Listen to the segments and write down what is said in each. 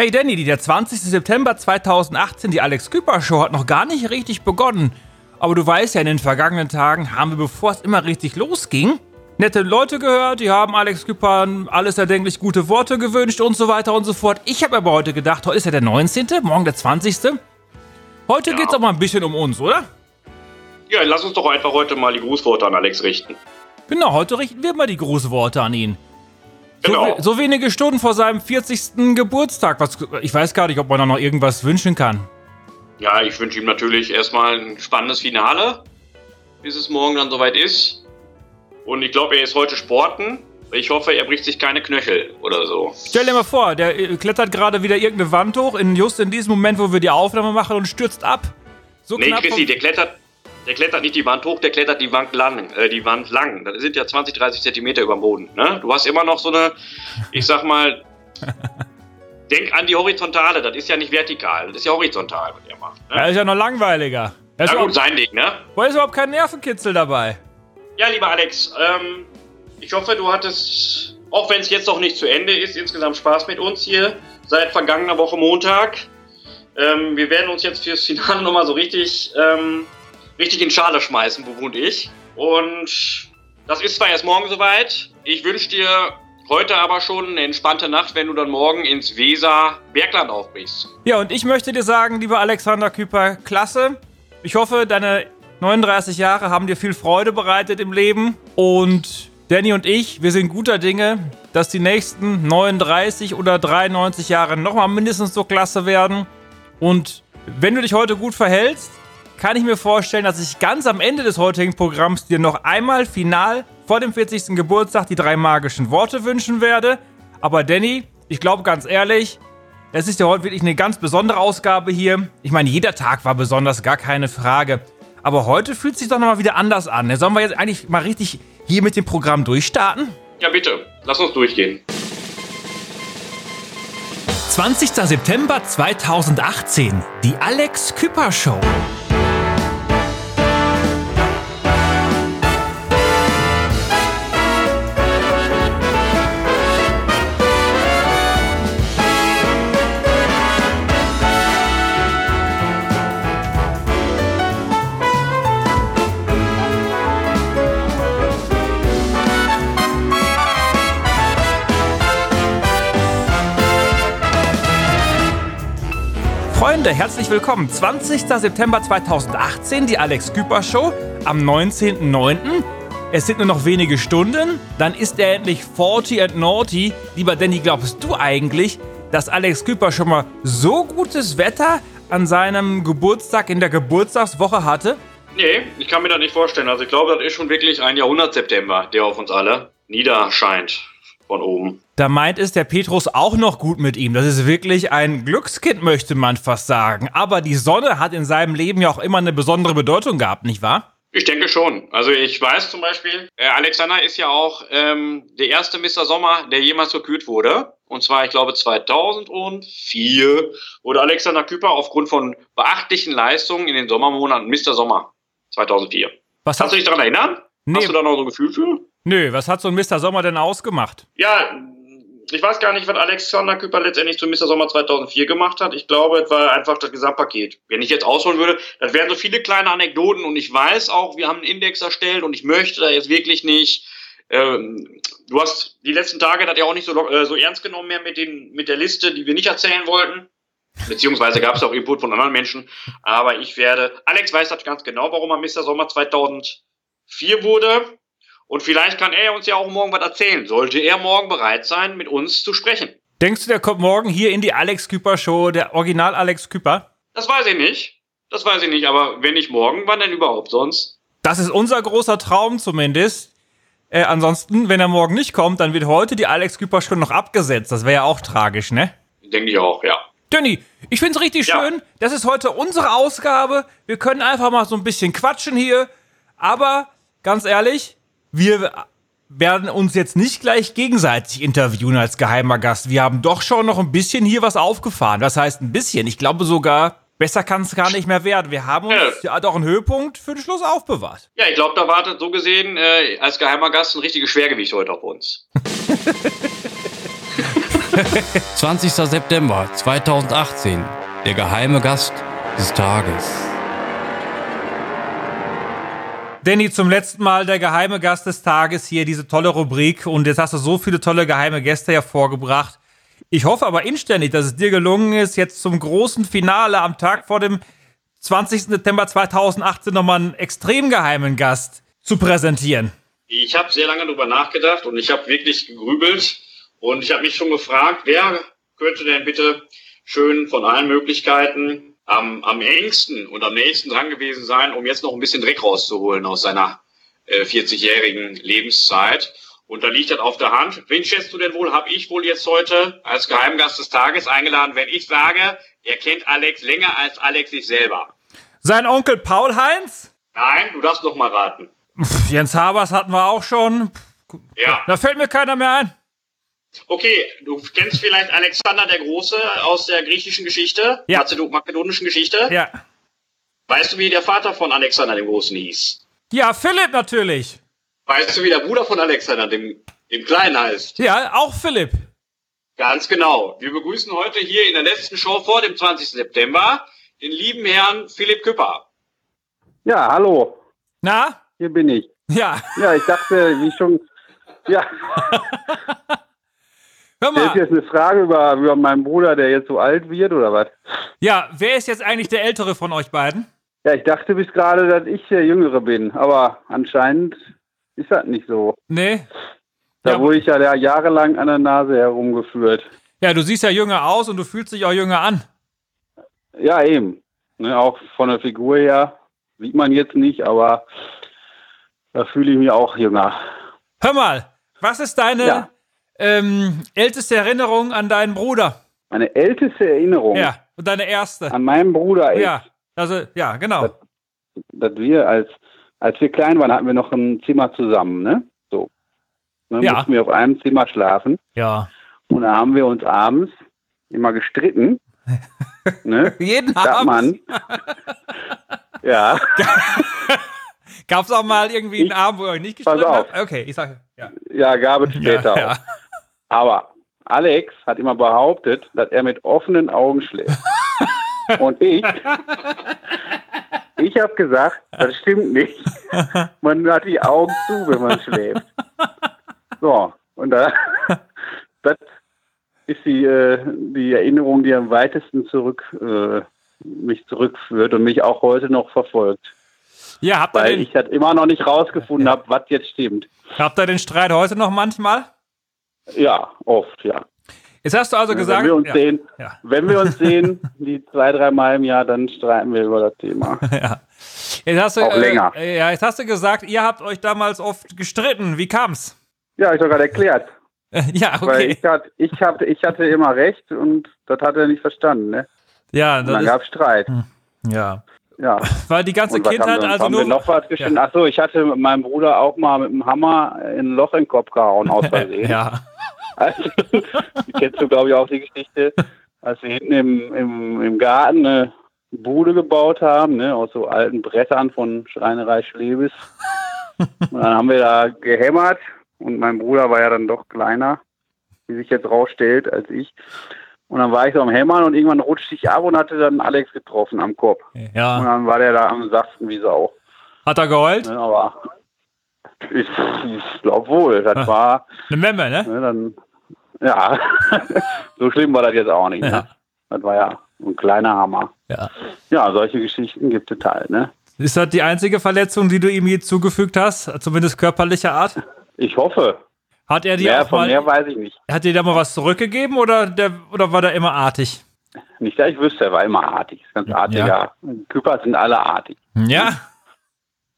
Hey Danny, der 20. September 2018, die Alex Küper Show hat noch gar nicht richtig begonnen. Aber du weißt ja, in den vergangenen Tagen haben wir, bevor es immer richtig losging, nette Leute gehört, die haben Alex Küper alles erdenklich gute Worte gewünscht und so weiter und so fort. Ich habe aber heute gedacht, heute ist ja der 19., morgen der 20. Heute ja. geht es auch mal ein bisschen um uns, oder? Ja, lass uns doch einfach heute mal die Grußworte an Alex richten. Genau, heute richten wir mal die Grußworte an ihn. Genau. So, so, wenige Stunden vor seinem 40. Geburtstag. Was, ich weiß gar nicht, ob man da noch irgendwas wünschen kann. Ja, ich wünsche ihm natürlich erstmal ein spannendes Finale, bis es morgen dann soweit ist. Und ich glaube, er ist heute Sporten. Ich hoffe, er bricht sich keine Knöchel oder so. Stell dir mal vor, der äh, klettert gerade wieder irgendeine Wand hoch, in, just in diesem Moment, wo wir die Aufnahme machen und stürzt ab. So nee, Chrissy, der klettert, der klettert nicht die Wand hoch, der klettert die Wand lang. Äh, die Wand lang. Das sind ja 20, 30 Zentimeter über dem Boden. Ne? Du hast immer noch so eine, ich sag mal, denk an die Horizontale. Das ist ja nicht vertikal, das ist ja horizontal, was er macht. Ne? Das ist ja noch langweiliger. Das ja, gut, sein Ding, ne? Wo ist überhaupt kein Nervenkitzel dabei? Ja, lieber Alex, ähm, ich hoffe, du hattest, auch wenn es jetzt noch nicht zu Ende ist, insgesamt Spaß mit uns hier seit vergangener Woche Montag. Ähm, wir werden uns jetzt fürs Finale nochmal so richtig ähm, richtig in Schale schmeißen, wo wohnt ich. Und das ist zwar erst morgen soweit. Ich wünsche dir heute aber schon eine entspannte Nacht, wenn du dann morgen ins Weser Bergland aufbrichst. Ja, und ich möchte dir sagen, lieber Alexander Küper, klasse. Ich hoffe, deine 39 Jahre haben dir viel Freude bereitet im Leben. Und Danny und ich, wir sind guter Dinge, dass die nächsten 39 oder 93 Jahre nochmal mindestens so klasse werden. Und wenn du dich heute gut verhältst, kann ich mir vorstellen, dass ich ganz am Ende des heutigen Programms dir noch einmal final vor dem 40. Geburtstag die drei magischen Worte wünschen werde. Aber Danny, ich glaube ganz ehrlich, es ist ja heute wirklich eine ganz besondere Ausgabe hier. Ich meine, jeder Tag war besonders, gar keine Frage. Aber heute fühlt es sich doch nochmal wieder anders an. Sollen wir jetzt eigentlich mal richtig hier mit dem Programm durchstarten? Ja, bitte. Lass uns durchgehen. 20. September 2018. Die Alex Küpper Show. Freunde, herzlich willkommen. 20. September 2018, die Alex Küper Show am 19.09. Es sind nur noch wenige Stunden, dann ist er endlich 40 and naughty. Lieber Danny, glaubst du eigentlich, dass Alex Küper schon mal so gutes Wetter an seinem Geburtstag in der Geburtstagswoche hatte? Nee, ich kann mir das nicht vorstellen. Also ich glaube, das ist schon wirklich ein Jahrhundert-September, der auf uns alle niederscheint von oben. Da meint es der Petrus auch noch gut mit ihm. Das ist wirklich ein Glückskind, möchte man fast sagen. Aber die Sonne hat in seinem Leben ja auch immer eine besondere Bedeutung gehabt, nicht wahr? Ich denke schon. Also ich weiß zum Beispiel, äh, Alexander ist ja auch ähm, der erste Mr. Sommer, der jemals gekürt wurde. Und zwar, ich glaube, 2004 wurde Alexander Küper aufgrund von beachtlichen Leistungen in den Sommermonaten Mr. Sommer 2004. Was Kannst du dich daran erinnern? Nee. Hast du da noch so ein Gefühl für? Nö, was hat so ein Mr. Sommer denn ausgemacht? Ja, ich weiß gar nicht, was Alexander Küper letztendlich zu Mr. Sommer 2004 gemacht hat. Ich glaube, es war einfach das Gesamtpaket. Wenn ich jetzt ausholen würde, das wären so viele kleine Anekdoten und ich weiß auch, wir haben einen Index erstellt und ich möchte da jetzt wirklich nicht. Ähm, du hast die letzten Tage das ja auch nicht so, äh, so ernst genommen mehr mit, den, mit der Liste, die wir nicht erzählen wollten. Beziehungsweise gab es auch Input von anderen Menschen. Aber ich werde. Alex weiß das ganz genau, warum er Mr. Sommer 2004 wurde. Und vielleicht kann er uns ja auch morgen was erzählen. Sollte er morgen bereit sein, mit uns zu sprechen. Denkst du, der kommt morgen hier in die Alex Küper Show, der Original Alex Küper? Das weiß ich nicht. Das weiß ich nicht, aber wenn nicht morgen, wann denn überhaupt sonst? Das ist unser großer Traum zumindest. Äh, ansonsten, wenn er morgen nicht kommt, dann wird heute die Alex Küper Show noch abgesetzt. Das wäre ja auch tragisch, ne? Denke ich auch, ja. Danny, ich find's richtig ja. schön. Das ist heute unsere Ausgabe. Wir können einfach mal so ein bisschen quatschen hier. Aber ganz ehrlich, wir werden uns jetzt nicht gleich gegenseitig interviewen als geheimer Gast. Wir haben doch schon noch ein bisschen hier was aufgefahren. Das heißt ein bisschen. Ich glaube sogar, besser kann es gar nicht mehr werden. Wir haben uns ja. doch einen Höhepunkt für den Schluss aufbewahrt. Ja, ich glaube, da wartet so gesehen äh, als geheimer Gast ein richtiges Schwergewicht heute auf uns. 20. September 2018. Der geheime Gast des Tages. Danny, zum letzten Mal der geheime Gast des Tages hier, diese tolle Rubrik. Und jetzt hast du so viele tolle geheime Gäste hervorgebracht. Ich hoffe aber inständig, dass es dir gelungen ist, jetzt zum großen Finale am Tag vor dem 20. September 2018 nochmal einen extrem geheimen Gast zu präsentieren. Ich habe sehr lange darüber nachgedacht und ich habe wirklich gegrübelt und ich habe mich schon gefragt, wer könnte denn bitte schön von allen Möglichkeiten am, am engsten und am nächsten dran gewesen sein, um jetzt noch ein bisschen Dreck rauszuholen aus seiner äh, 40-jährigen Lebenszeit. Und da liegt das auf der Hand. Wen schätzt du denn wohl, habe ich wohl jetzt heute als Geheimgast des Tages eingeladen, wenn ich sage, er kennt Alex länger als Alex sich selber? Sein Onkel Paul Heinz? Nein, du darfst noch mal raten. Jens Habers hatten wir auch schon. Ja. Da fällt mir keiner mehr ein. Okay, du kennst vielleicht Alexander der Große aus der griechischen Geschichte, Ja. Makedonischen Geschichte. Ja. Weißt du, wie der Vater von Alexander dem Großen hieß? Ja, Philipp natürlich. Weißt du, wie der Bruder von Alexander dem, dem Kleinen heißt? Ja, auch Philipp. Ganz genau. Wir begrüßen heute hier in der letzten Show vor dem 20. September den lieben Herrn Philipp Küpper. Ja, hallo, Na? hier bin ich. Ja. Ja, ich dachte, wie schon. Ja, Hör das ist mal. jetzt eine Frage über, über meinen Bruder, der jetzt so alt wird, oder was? Ja, wer ist jetzt eigentlich der Ältere von euch beiden? Ja, ich dachte bis gerade, dass ich der Jüngere bin, aber anscheinend ist das nicht so. Nee. Da Ja. wurde ich ja jahrelang an der Nase herumgeführt. Ja, du siehst ja jünger aus und du fühlst dich auch jünger an. Ja, eben. Ne, auch von der Figur her sieht man jetzt nicht, aber da fühle ich mich auch jünger. Hör mal, was ist deine Ja. Ähm, älteste Erinnerung an deinen Bruder? Meine älteste Erinnerung Ja, und deine erste. an meinen Bruder ist, Ja, also, ja, genau. dass wir als, als wir klein waren, hatten wir noch ein Zimmer zusammen, ne? So. Dann Ja. mussten wir auf einem Zimmer schlafen. Ja. Und da haben wir uns abends immer gestritten. ne? Jeden Abend ja, gab es auch mal irgendwie einen Ich- Abend, wo ihr euch nicht gestritten habt? Okay, ich sage, ja. ja, gab es später ja, auch. Ja. Aber Alex hat immer behauptet, dass er mit offenen Augen schläft. Und ich, ich habe gesagt, das stimmt nicht. Man hat die Augen zu, wenn man schläft. So, und da, das ist die, äh, die Erinnerung, die am weitesten zurück äh, mich zurückführt und mich auch heute noch verfolgt. Ja, habt ihr, Weil den, ich halt immer noch nicht rausgefunden habe, was jetzt stimmt. habt ihr den Streit heute noch manchmal? Ja, oft, ja. Jetzt hast du also gesagt. wenn wir uns ja, sehen, Ja. wenn wir uns sehen, die zwei, drei Mal im Jahr, dann streiten wir über das Thema. ja. Jetzt hast du, Auch länger. Äh, ja, jetzt hast du gesagt, ihr habt euch damals oft gestritten. Wie kam's? Ja, ich doch gerade erklärt. ja, Weil okay. ich, hat, ich, hatte, ich hatte immer recht und das hat er nicht verstanden. Ne? Ja, Und dann gab es Streit. ja. Ja. Weil die ganze Kindheit wir, also nur. noch was geschnitten? Ach so, ich hatte mit meinem Bruder auch mal mit dem Hammer in ein Loch in den Kopf gehauen aus Versehen. ja. Also, kennst du, glaube ich, auch die Geschichte, als wir hinten im, im, im Garten eine Bude gebaut haben, ne, aus so alten Brettern von Schreinerei Schlebis. Und dann haben wir da gehämmert und mein Bruder war ja dann doch kleiner, wie sich jetzt rausstellt, als ich. Und dann war ich so am Hämmern und irgendwann rutschte ich ab und hatte dann Alex getroffen am Kopf. Und ja. dann war der da am Sachsen wie Sau. Hat er geheult? Ne, aber ich, ich glaube wohl, das war Eine Memme, ne? Ne, dann, ja, so schlimm war das jetzt auch nicht. Ja. Ne? Das war ja ein kleiner Hammer. Ja. Ja, solche Geschichten gibt es halt. Ne? Ist das die einzige Verletzung, die du ihm je zugefügt hast? Zumindest körperlicher Art? Ich hoffe. Hat er dir Mehr auch von mal, mehr weiß ich nicht. hat dir da mal was zurückgegeben oder, der, oder war der immer artig? Nicht, dass ich wüsste, er war immer artig. Ganz artiger. Küpper sind alle artig. Ja.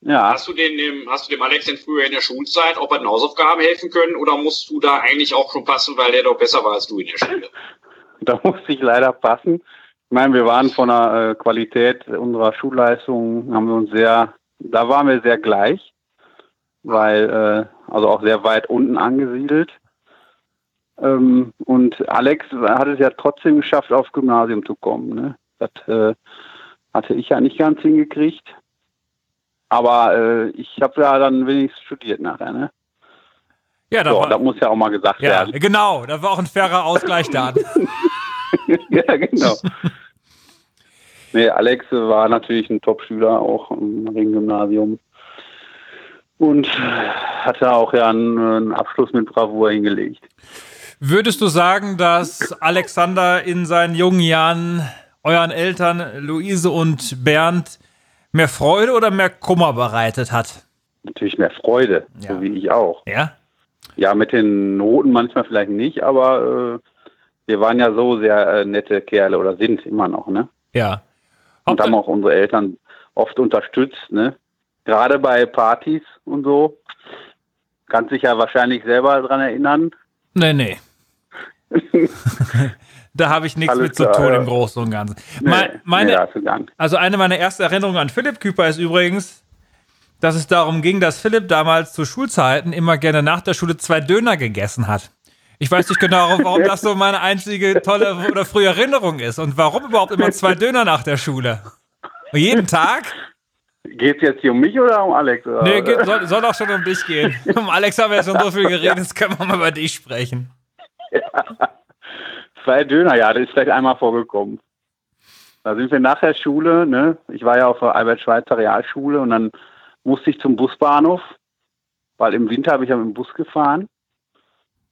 Ja, Hast du, den, dem, hast du dem Alex denn früher in der Schulzeit auch bei den Hausaufgaben helfen können oder musst du da eigentlich auch schon passen, weil der doch besser war als du in der Schule? da musste ich leider passen. Ich meine, wir waren von der äh, Qualität unserer Schulleistung, haben wir uns sehr, da waren wir sehr gleich, weil, äh, also auch sehr weit unten angesiedelt. Ähm, und Alex hat es ja trotzdem geschafft, aufs Gymnasium zu kommen. Ne? Das äh, hatte ich ja nicht ganz hingekriegt. Aber äh, ich habe ja dann wenigstens studiert nachher. Ne? Ja, da So, war, das muss ja auch mal gesagt ja, werden. genau, da war auch ein fairer Ausgleich da. ja, genau. Nee, Alex war natürlich ein Top-Schüler auch im Ringgymnasium. Und hatte auch ja einen, einen Abschluss mit Bravour hingelegt. Würdest du sagen, dass Alexander in seinen jungen Jahren euren Eltern, Luise und Bernd, mehr Freude oder mehr Kummer bereitet hat? Natürlich mehr Freude, Ja. so wie ich auch. Ja? Ja, mit den Noten manchmal vielleicht nicht, aber äh, wir waren ja so sehr äh, nette Kerle oder sind immer noch, ne? Ja. Und haben auch unsere Eltern oft unterstützt, ne? Gerade bei Partys und so. Kannst dich ja wahrscheinlich selber dran erinnern. Nee, nee. da habe ich nichts Alles mit zu klar, tun ja. im Großen und Ganzen. Nee, Me- meine, nee. Also eine meiner ersten Erinnerungen an Philipp Küper ist übrigens, dass es darum ging, dass Philipp damals zu Schulzeiten immer gerne nach der Schule zwei Döner gegessen hat. Ich weiß nicht genau, warum das so meine einzige tolle oder frühe Erinnerung ist und warum überhaupt immer zwei Döner nach der Schule. Jeden Tag? Geht's jetzt hier um mich oder um Alex? Oder? Nee, geht, soll, soll auch schon um dich gehen. Um Alex haben wir ja schon so viel geredet, jetzt können wir mal über dich sprechen. Zwei Döner, ja, das ist vielleicht einmal vorgekommen. Da sind wir nach der Schule, ne? Ich war ja auf der Albert-Schweitzer Realschule und dann musste ich zum Busbahnhof, weil im Winter habe ich ja mit dem Bus gefahren.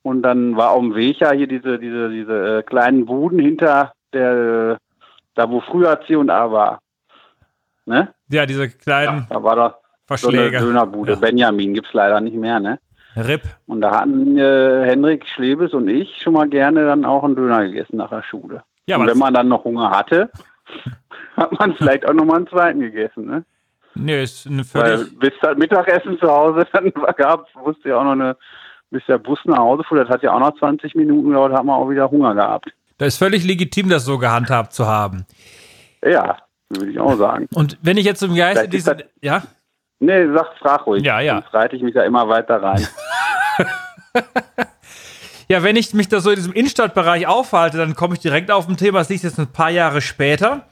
Und dann war auf dem Weg ja hier diese, diese, diese äh, kleinen Buden hinter der, äh, da wo früher C und A war. Ne? Ja, diese kleinen Da war da so eine Verschläge. Dönerbude. Ja. Benjamin gibt's leider nicht mehr, ne? RIP. Und da hatten äh, Henrik Schlebes und ich schon mal gerne dann auch einen Döner gegessen nach der Schule. Ja, und wenn man dann noch Hunger hatte, hat man vielleicht auch noch mal einen zweiten gegessen. Ne? nee, ist eine Weil völlig. bis das Mittagessen zu Hause dann gab, wusste ja auch noch eine, bis der Bus nach Hause fuhr, das hat ja auch noch 20 Minuten gedauert, hat man auch wieder Hunger gehabt. Das ist völlig legitim, das so gehandhabt zu haben. Ja, würde ich auch sagen. Und wenn ich jetzt im Geiste diese. Ja? Nee, sag, frag ruhig. Ja, ja. Sonst reite ich mich da immer weiter rein. Ja, wenn ich mich da so in diesem Innenstadtbereich aufhalte, dann komme ich direkt auf ein Thema, das liegt jetzt ein paar Jahre später.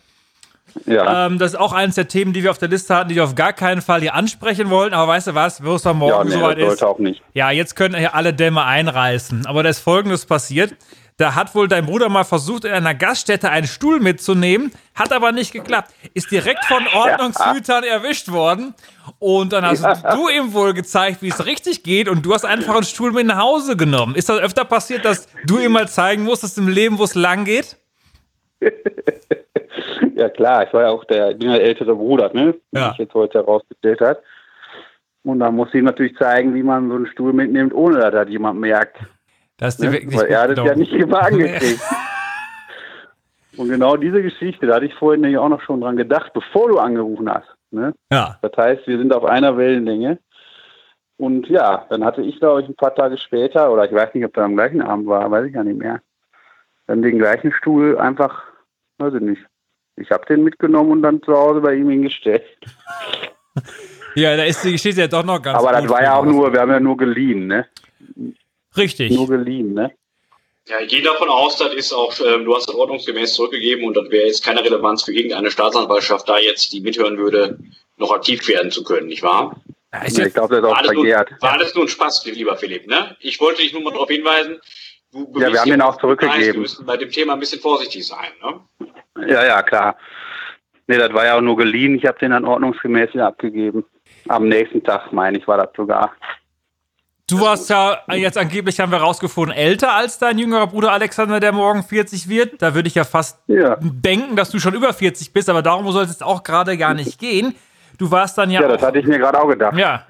Ja, Ähm, das ist auch eines der Themen, die wir auf der Liste hatten, die wir auf gar keinen Fall hier ansprechen wollten. Aber weißt du was, wo es dann ja morgen nee, soweit ist? auch nicht. Ja, jetzt können hier alle Dämme einreißen. Aber da ist Folgendes passiert. Da hat wohl dein Bruder mal versucht, in einer Gaststätte einen Stuhl mitzunehmen, hat aber nicht geklappt. Ist direkt von Ordnungshütern erwischt worden. Und dann hast du ihm wohl gezeigt, wie es richtig geht. Und du hast einfach einen Stuhl mit nach Hause genommen. Ist das öfter passiert, dass du ihm mal zeigen musstest im Leben, wo es lang geht? Ja klar, ich war ja auch der, bin ja der ältere Bruder, ne? Wie Ja. sich jetzt heute herausgestellt hat. Und da muss ich natürlich zeigen, wie man so einen Stuhl mitnimmt, ohne dass das jemand merkt. Ist dir Ne? wirklich Weil er hat es ja nicht gebacken gekriegt. Und genau diese Geschichte, da hatte ich vorhin nämlich auch noch schon dran gedacht, bevor du angerufen hast. Ne? Ja. Das heißt, wir sind auf einer Wellenlänge. Und ja, dann hatte ich, glaube ich, ein paar Tage später, oder ich weiß nicht, ob das am gleichen Abend war, weiß ich ja nicht mehr, dann den gleichen Stuhl einfach, weiß ich nicht. Ich habe den mitgenommen und dann zu Hause bei ihm hingestellt. Ja, da ist die Geschichte ja doch noch ganz Aber das war ja auch nur, wir haben ja nur geliehen, ne? Richtig. Nur geliehen, ne? Ja, ich gehe davon aus, das ist auch, ähm, du hast das ordnungsgemäß zurückgegeben und das wäre jetzt keine Relevanz für irgendeine Staatsanwaltschaft, da jetzt die mithören würde, noch aktiv werden zu können, nicht wahr? Ja, Ich glaube, das ist War auch alles, nur, verjährt. war alles nur ein Spaß, lieber Philipp, ne? Ich wollte dich nur mal darauf hinweisen, du Ja, wir haben den auch Wir zurückgegeben. müssen bei dem Thema ein bisschen vorsichtig sein, ne? Ja, ja, klar. Nee, das war ja auch nur geliehen. Ich habe den dann ordnungsgemäß wieder abgegeben. Am nächsten Tag, meine ich, war das sogar. Du warst ja jetzt angeblich, haben wir rausgefunden, älter als dein jüngerer Bruder Alexander, der morgen 40 wird. Da würde ich ja fast Ja. denken, dass du schon über 40 bist, aber darum soll es jetzt auch gerade gar nicht gehen. Du warst dann ja. Ja, das hatte ich mir gerade auch gedacht. ja.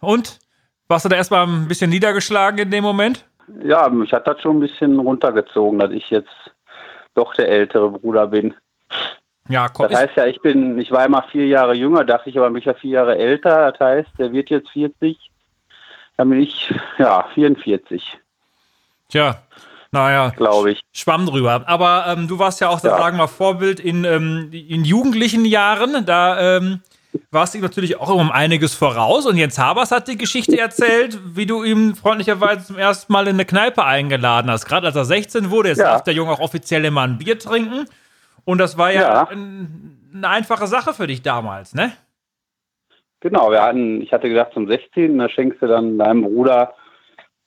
Und? Warst du da erstmal ein bisschen niedergeschlagen in dem Moment? Ja, mich hat das schon ein bisschen runtergezogen, dass ich jetzt doch der ältere Bruder bin. Ja, komm. Das heißt ja, ich bin, ich war immer vier Jahre jünger, dachte ich aber, mich ja vier Jahre älter. Das heißt, der wird jetzt 40. Dann bin ich, ja, 44, Tja, naja, glaube ich. Schwamm drüber. Aber ähm, du warst ja auch, Ja. sagen wir, Vorbild in, ähm, in jugendlichen Jahren. Da ähm, warst du ihm natürlich auch um einiges voraus. Und Jens Habers hat die Geschichte erzählt, wie du ihm freundlicherweise zum ersten Mal in eine Kneipe eingeladen hast. Gerade als er 16 wurde, jetzt Ja. darf der Junge auch offiziell immer ein Bier trinken. Und das war ja, Ja. ein, eine einfache Sache für dich damals, ne? Genau, wir hatten, ich hatte gedacht zum 16. Da schenkst du dann deinem Bruder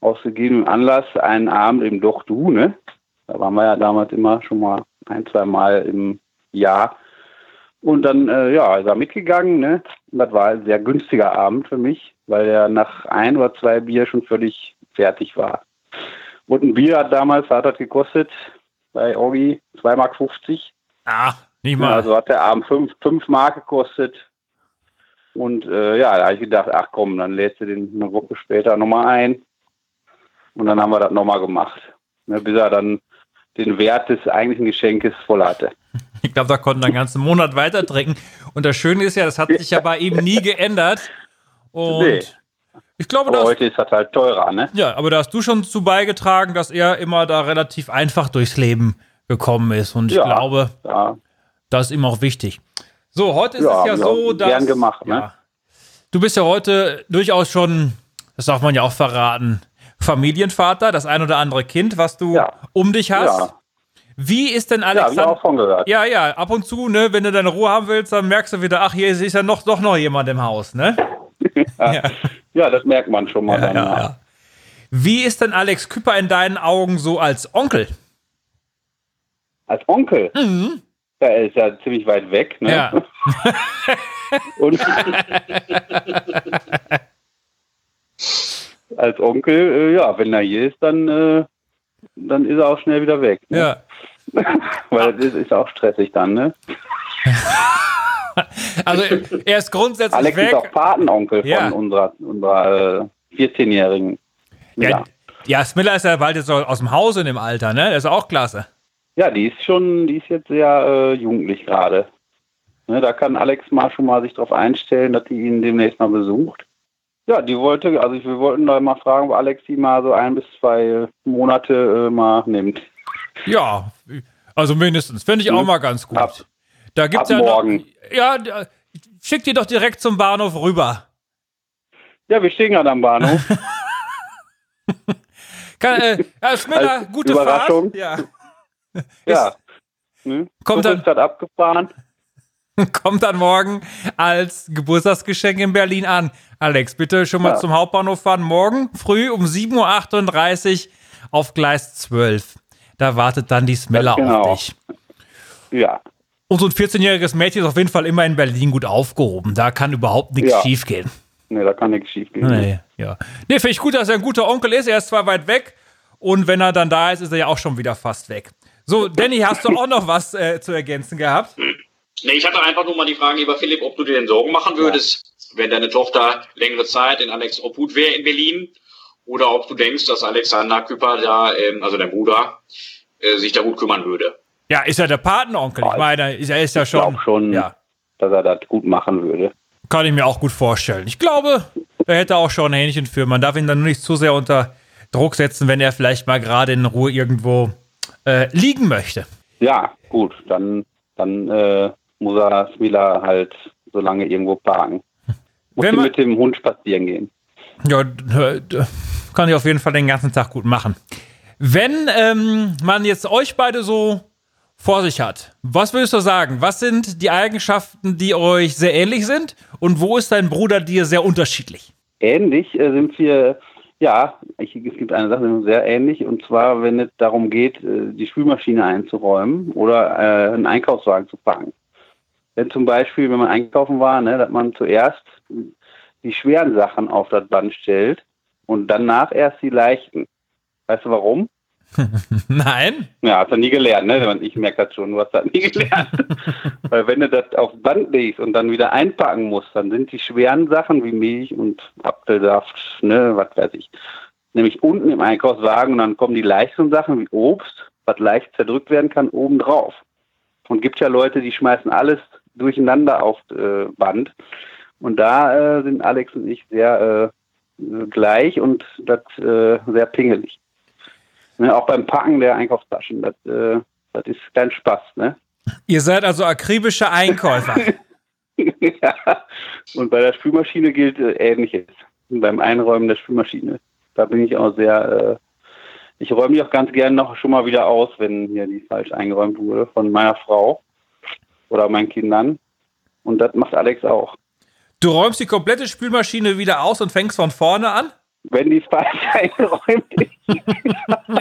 aus gegebenem Anlass einen Abend im Doch Du, ne? Da waren wir ja damals immer schon mal ein, zwei Mal im Jahr. Und dann, äh, ja, ist er mitgegangen, ne? Und das war ein sehr günstiger Abend für mich, weil er nach ein oder zwei Bier schon völlig fertig war. Und ein Bier hat damals, hat das gekostet, bei Orgi 2,50 Mark. Ah, nicht Ja, mal. also hat der Abend 5 fünf Mark gekostet. Und äh, ja, da habe ich gedacht, ach komm, dann lädst du den eine Woche später nochmal ein. Und dann haben wir das nochmal gemacht. Ne, bis er dann den Wert des eigentlichen Geschenkes voll hatte. Ich glaube, da konnten wir einen ganzen Monat weiter trinken. Und das Schöne ist ja, das hat sich ja bei ihm nie geändert. Und Nee. ich glaube, dass, heute ist das halt teurer, ne? ja, aber da hast du schon zu beigetragen, dass er immer da relativ einfach durchs Leben gekommen ist. Und ich Ja. glaube, Ja, das ist ihm auch wichtig. So, heute ist Ja, es ja ja, so, dass. gern gemacht, ne? ja, du bist ja heute durchaus schon, das darf man ja auch verraten, Familienvater, das ein oder andere Kind, was du Ja. um dich hast. ja, Wie ist denn ja ich Alexander? auch von gehört. Ja, ja, ab und zu, ne, wenn du deine Ruhe haben willst, dann merkst du wieder, ach, hier ist ja noch, doch noch jemand im Haus, ne? ja, Ja, das merkt man schon mal. ja, dann, ja, ja. Wie ist denn Alex Küpper in deinen Augen so als Onkel? Als Onkel. Mhm. Ja, er ist ja ziemlich weit weg. Ne? Ja. Und als Onkel, äh, ja, wenn er hier ist, dann, äh, dann ist er auch schnell wieder weg. Ne? Ja. Weil das ist, ist auch stressig dann, ne? Also, er ist grundsätzlich Alex weg. ist auch Patenonkel Ja. von unserer, unserer äh, 14-Jährigen. Ja, Ja. Smiller ist ja bald jetzt so aus dem Haus in dem Alter, ne? Das ist auch klasse. Ja, die ist schon, die ist jetzt sehr äh, jugendlich gerade. Ne, da kann Alex mal schon mal sich darauf einstellen, dass die ihn demnächst mal besucht. Ja, die wollte, also wir wollten da mal fragen, ob Alex die mal so ein bis zwei Monate äh, mal nimmt. Ja, also mindestens. Finde ich auch mal ganz gut. Ab- da gibt's ab ja morgen. Noch, ja, schick die doch direkt zum Bahnhof rüber. Ja, wir stehen gerade am Bahnhof. Kann, äh, Herr Smiller, Als gute Überraschung. Fahrt. Ja. Ja. Ne? Kommt dann- ist abgefahren. Kommt dann morgen als Geburtstagsgeschenk in Berlin an. Alex, bitte schon mal Ja. zum Hauptbahnhof fahren. Morgen früh um 7.38 Uhr auf Gleis 12. Da wartet dann die Smeller Genau. auf dich. Ja. Und so ein 14-jähriges Mädchen ist auf jeden Fall immer in Berlin gut aufgehoben. Da kann überhaupt nichts Ja. schief gehen. Ne, da kann nichts schief gehen. Nee, ja. Nee, finde ich gut, dass er ein guter Onkel ist. Er ist zwar weit weg und wenn er dann da ist, ist er ja auch schon wieder fast weg. So, Danny, hast du auch noch was äh, zu ergänzen gehabt? Nee, ich hatte einfach nur mal die Frage, lieber Philipp, ob du dir denn Sorgen machen würdest, wenn deine Tochter längere Zeit in Alex Obhut wäre in Berlin, oder ob du denkst, dass Alexander Küpper da, ähm, also der Bruder, äh, sich da gut kümmern würde. Ja, ist ja der Patenonkel. Ich meine, ist- er ist ja Ich schon. glaube schon, Ja, dass er das gut machen würde. kann ich mir auch gut vorstellen. Ich glaube, er hätte auch schon ein Hähnchen für. Man darf ihn dann nur nicht zu sehr unter Druck setzen, wenn er vielleicht mal gerade in Ruhe irgendwo äh, liegen möchte. Ja, gut, dann, dann äh, muss er Smila halt so lange irgendwo parken. Muss man- mit dem Hund spazieren gehen. Ja, kann ich auf jeden Fall den ganzen Tag gut machen. Wenn ähm, man jetzt euch beide so vor sich hat, was würdest du sagen? Was sind die Eigenschaften, die euch sehr ähnlich sind? Und wo ist dein Bruder dir sehr unterschiedlich? Ähnlich äh, sind wir, ja, ich, es gibt eine Sache, die sehr ähnlich, und zwar, wenn es darum geht, äh, die Spülmaschine einzuräumen oder äh, einen Einkaufswagen zu packen. Wenn zum Beispiel, wenn man einkaufen war, ne, dass man zuerst die schweren Sachen auf das Band stellt und danach erst die leichten. Weißt du warum? Nein? Ja, hast du nie gelernt, ne? Ich merke das schon, du hast das nie gelernt. Weil wenn du das aufs Band legst und dann wieder einpacken musst, dann sind die schweren Sachen wie Milch und Apfelsaft, ne, was weiß ich, nämlich unten im Einkaufswagen und dann kommen die leichten Sachen wie Obst, was leicht zerdrückt werden kann, oben drauf. Und gibt ja Leute, die schmeißen alles durcheinander auf äh, Band. Und da äh, sind Alex und ich sehr äh, gleich und das äh, sehr pingelig. Ne, auch beim Packen der Einkaufstaschen, das, äh, das ist kein Spaß, ne? Ihr seid also akribische Einkäufer. ja. Und bei der Spülmaschine gilt äh, Ähnliches. Beim Einräumen der Spülmaschine. Da bin ich auch sehr, äh, ich räume die auch ganz gerne noch schon mal wieder aus, wenn hier die falsch eingeräumt wurde von meiner Frau oder meinen Kindern. Und das macht Alex auch. Du räumst die komplette Spülmaschine wieder aus und fängst von vorne an? Wenn die falsch eingeräumt ist.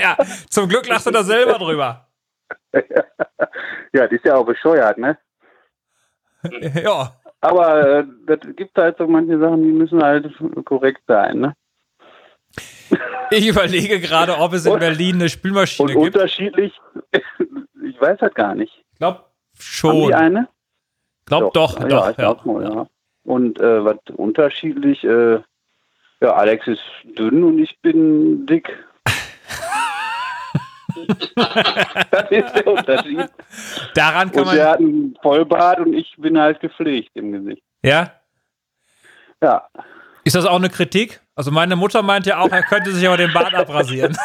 Ja, zum Glück lachst du da selber drüber. ja, das ist ja auch bescheuert, ne? Ja. Aber äh, das gibt halt so manche Sachen, die müssen halt korrekt sein, ne? Ich überlege gerade, ob es in Und- Berlin eine Spülmaschine Und gibt. unterschiedlich, ich weiß halt gar nicht. Ich glaube Haben schon. die eine? Glaub doch, ja, doch. ich Ja. mal, ja. Und äh, was unterschiedlich, äh, ja, Alex ist dünn und ich bin dick. das ist der Unterschied. Daran kann Und man. hat einen Vollbart und ich bin halt gepflegt im Gesicht. Ja? Ja, Ist das auch eine Kritik? Also meine Mutter meint ja auch, er könnte sich aber den Bart abrasieren.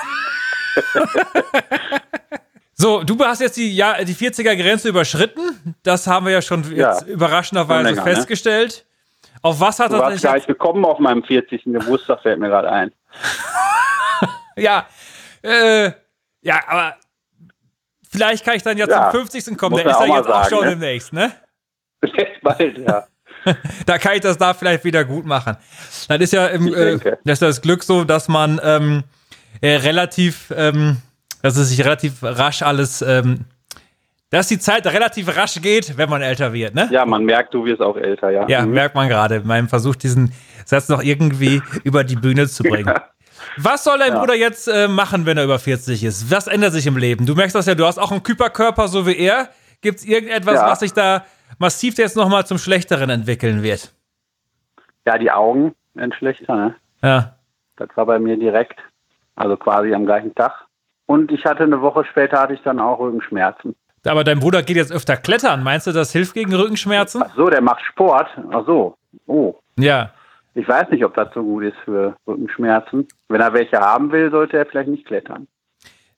so, du hast jetzt die, ja, die 40er-Grenze überschritten. Das haben wir ja schon Ja. jetzt überraschenderweise länger, ne? Auf was hat du er sich nicht gekommen auf meinem 40. Geburtstag, fällt mir gerade ein. Ja, äh, ja, aber vielleicht kann ich dann ja, Ja, zum 50. kommen. Der ist ja jetzt mal auch sagen, schon ne? demnächst, ne? Jetzt bald, ja. Da kann ich das da vielleicht wieder gut machen. Dann ist ja im, äh, das ist das Glück so, dass man ähm, äh, relativ, ähm, dass es sich relativ rasch alles, ähm, dass die Zeit relativ rasch geht, wenn man älter wird, ne? Ja, man merkt, du wirst auch älter, ja. Ja, Mhm. merkt man gerade. Meinem Versuch, diesen Satz noch irgendwie über die Bühne zu bringen. Ja. Was soll dein Ja. Bruder jetzt äh, machen, wenn er über 40 ist? Was ändert sich im Leben? Du merkst das ja, du hast auch einen Küperkörper, so wie er. Gibt es irgendetwas, Ja. was sich da massiv jetzt nochmal zum Schlechteren entwickeln wird? ja, die Augen werden schlechter, ne? Ja. Das war bei mir direkt, also quasi am gleichen Tag. Und ich hatte eine Woche später hatte ich dann auch Rückenschmerzen. Aber dein Bruder geht jetzt öfter klettern. Meinst du, das hilft gegen Rückenschmerzen? Ach so, der macht Sport. Ach so. Oh. Ja. Ich weiß nicht, ob das so gut ist für Rückenschmerzen. Wenn er welche haben will, sollte er vielleicht nicht klettern.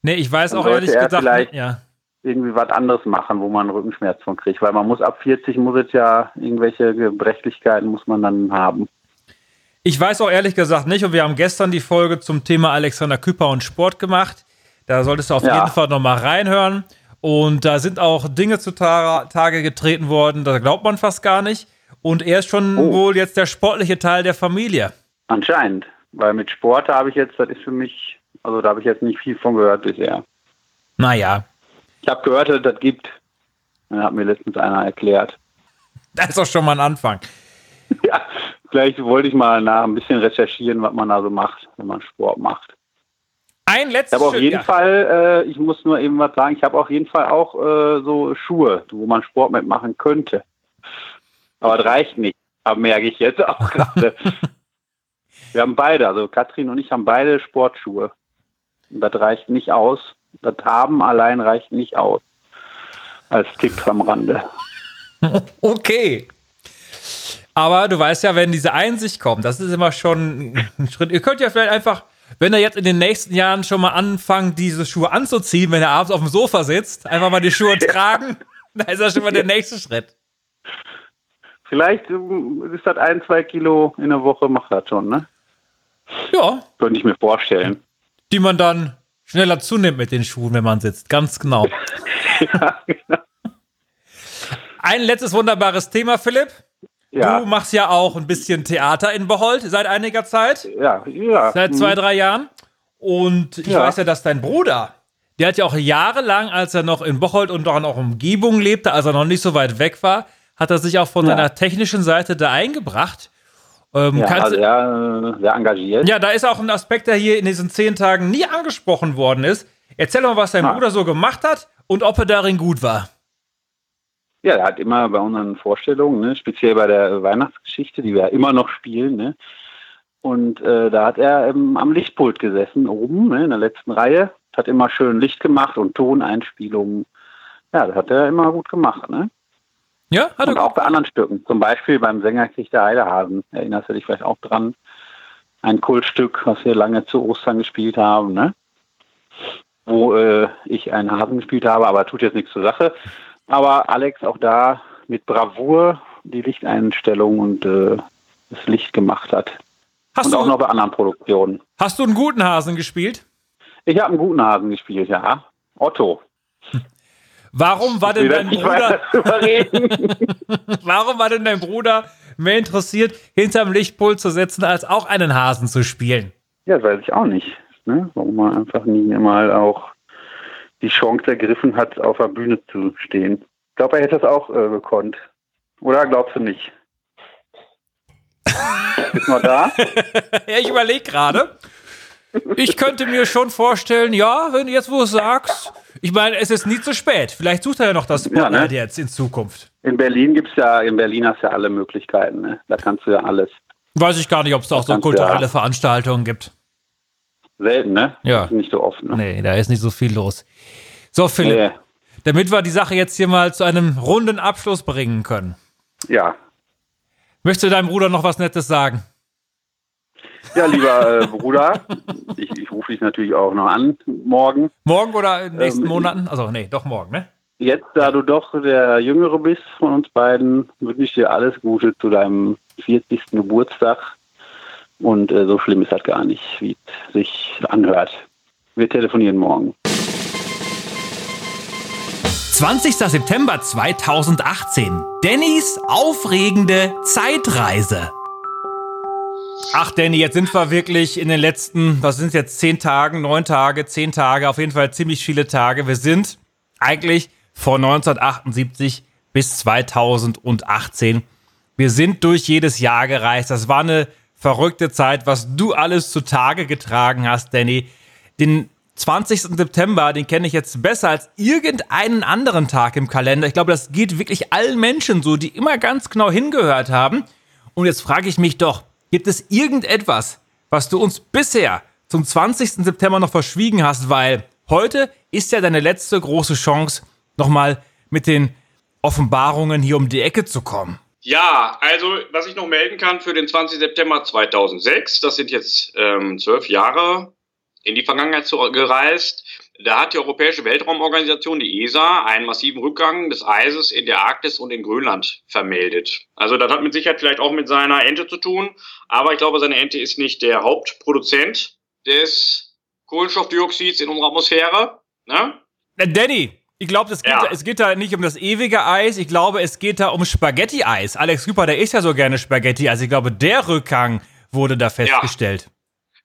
Nee, ich weiß Dann auch ehrlich er gesagt. vielleicht- Ja. Irgendwie was anderes machen, wo man Rückenschmerz von kriegt. Weil man muss ab 40 muss es ja irgendwelche Gebrechlichkeiten muss man dann haben. Ich weiß auch ehrlich gesagt nicht, und wir haben gestern die Folge zum Thema Alexander Küpper und Sport gemacht. Da solltest du auf Ja. jeden Fall nochmal reinhören. Und da sind auch Dinge zutage getreten worden, da glaubt man fast gar nicht. Und er ist schon Oh. wohl jetzt der sportliche Teil der Familie. Anscheinend. Weil mit Sport habe ich jetzt, das ist für mich, also da habe ich jetzt nicht viel von gehört bisher. Naja, Ich habe gehört, dass es das gibt. Da hat mir letztens einer erklärt. das ist doch schon mal ein Anfang. Ja, vielleicht wollte ich mal nach ein bisschen recherchieren, was man da so macht, wenn man Sport macht. Ein Ich letztes habe auf jeden ja. Fall, äh, ich muss nur eben was sagen, ich habe auf jeden Fall auch äh, so Schuhe, wo man Sport mitmachen könnte. Aber das reicht nicht, aber merke ich jetzt auch gerade. Wir haben beide, also Katrin und ich haben beide Sportschuhe. Und das reicht nicht aus. Das haben allein reicht nicht aus. Als Tipp am Rande. Okay. Aber du weißt ja, wenn diese Einsicht kommt, das ist immer schon ein Schritt. Ihr könnt ja vielleicht einfach, wenn er jetzt in den nächsten Jahren schon mal anfangen, diese Schuhe anzuziehen, wenn er abends auf dem Sofa sitzt, einfach mal die Schuhe tragen, dann ist das schon mal der nächste Schritt. Vielleicht ähm, ist das ein, zwei Kilo in der Woche, macht das schon, ne? Ja, Könnte ich mir vorstellen. die man dann schneller zunimmt mit den Schuhen, wenn man sitzt. Ganz genau. ja, genau. Ein letztes wunderbares Thema, Philipp. Ja, Du machst ja auch ein bisschen Theater in Bocholt seit einiger Zeit. ja, ja. Seit zwei, drei Jahren. Und ich Ja. weiß ja, dass dein Bruder, der hat ja auch jahrelang, als er noch in Bocholt und auch in auch Umgebung lebte, als er noch nicht so weit weg war, hat er sich auch von Ja. seiner technischen Seite da eingebracht. Ähm, Ja, also sehr, äh, sehr engagiert. ja, da ist auch ein Aspekt, der hier in diesen zehn Tagen nie angesprochen worden ist. Erzähl mal, was dein Ah. Bruder so gemacht hat und ob er darin gut war. Ja, er hat immer bei unseren Vorstellungen, ne, speziell bei der Weihnachtsgeschichte, die wir immer noch spielen, ne, und äh, da hat er ähm, am Lichtpult gesessen, oben ne, in der letzten Reihe, hat immer schön Licht gemacht und Toneinspielungen. Ja, das hat er immer gut gemacht. Ne? Ja, hat er Und auch bei anderen Stücken. Zum Beispiel beim Sängerkrieg der Heidehasen. Erinnerst du dich vielleicht auch dran? Ein Kultstück, was wir lange zu Ostern gespielt haben, ne? Wo äh, ich einen Hasen gespielt habe, aber tut jetzt nichts zur Sache. Aber Alex auch da mit Bravour die Lichteinstellung und äh, das Licht gemacht hat. Hast und auch noch bei anderen Produktionen. hast du einen guten Hasen gespielt? Ich habe einen guten Hasen gespielt, ja. Otto. Warum war denn dein Bruder, warum war denn dein Bruder mehr interessiert, hinterm Lichtpult zu sitzen, als auch einen Hasen zu spielen? Ja, das weiß ich auch nicht. Ne? Warum man einfach nie mal auch die Chance ergriffen hat, auf der Bühne zu stehen. Ich glaube, er hätte das auch äh, gekonnt. Oder glaubst du nicht? Bist mal da? ja, ich überlege gerade. Ich könnte mir schon vorstellen, ja, wenn du jetzt wo du sagst, ich meine, es ist nie zu spät. Vielleicht sucht er ja noch das Spotlight Ja, ne? jetzt in Zukunft. In Berlin gibt's ja, in Berlin hast du ja alle Möglichkeiten. Ne? Da kannst du ja alles. Weiß ich gar nicht, ob es da auch so kulturelle ja- Veranstaltungen gibt. Selten, ne? Ja. Nicht so oft. Ne? Nee, da ist nicht so viel los. So, Philipp, Nee. damit wir die Sache jetzt hier mal zu einem runden Abschluss bringen können. Ja. Möchtest du deinem Bruder noch was Nettes sagen? Ja, lieber äh, Bruder, ich, ich rufe dich natürlich auch noch an morgen. Morgen oder in den nächsten Ähm, Monaten? Also, nee, doch morgen, ne? Jetzt, da du doch der Jüngere bist von uns beiden, wünsche ich dir alles Gute zu deinem 40. Geburtstag. Und äh, so schlimm ist das gar nicht, wie es sich anhört. Wir telefonieren morgen. 20. September 2018. Dannys aufregende Zeitreise. Ach, Danny, jetzt sind wir wirklich in den letzten, was sind jetzt, zehn Tagen, neun Tage, zehn Tage, auf jeden Fall ziemlich viele Tage. Wir sind eigentlich von 1978 bis 2018. Wir sind durch jedes Jahr gereist. Das war eine verrückte Zeit, was du alles zutage getragen hast, Danny. Den 20. September, den kenne ich jetzt besser als irgendeinen anderen Tag im Kalender. Ich glaube, das geht wirklich allen Menschen so, die immer ganz genau hingehört haben. Und jetzt frage ich mich doch, gibt es irgendetwas, was du uns bisher zum 20. September noch verschwiegen hast, weil heute ist ja deine letzte große Chance, nochmal mit den Offenbarungen hier um die Ecke zu kommen. Ja, also was ich noch melden kann für den 20. September 2006, das sind jetzt ähm, zwölf Jahre in die Vergangenheit gereist. Da hat die Europäische Weltraumorganisation, die ESA, einen massiven Rückgang des Eises in der Arktis und in Grönland vermeldet. Also das hat mit Sicherheit vielleicht auch mit seiner Ente zu tun, aber ich glaube, seine Ente ist nicht der Hauptproduzent des Kohlenstoffdioxids in unserer Atmosphäre. Ne? Danny, ich glaube, es, geht Ja. da- es geht da nicht um das ewige Eis. Ich glaube, es geht da um Spaghetti-Eis. Alex Küper, der isst ja so gerne Spaghetti-Eis. Ich glaube, der Rückgang wurde da festgestellt.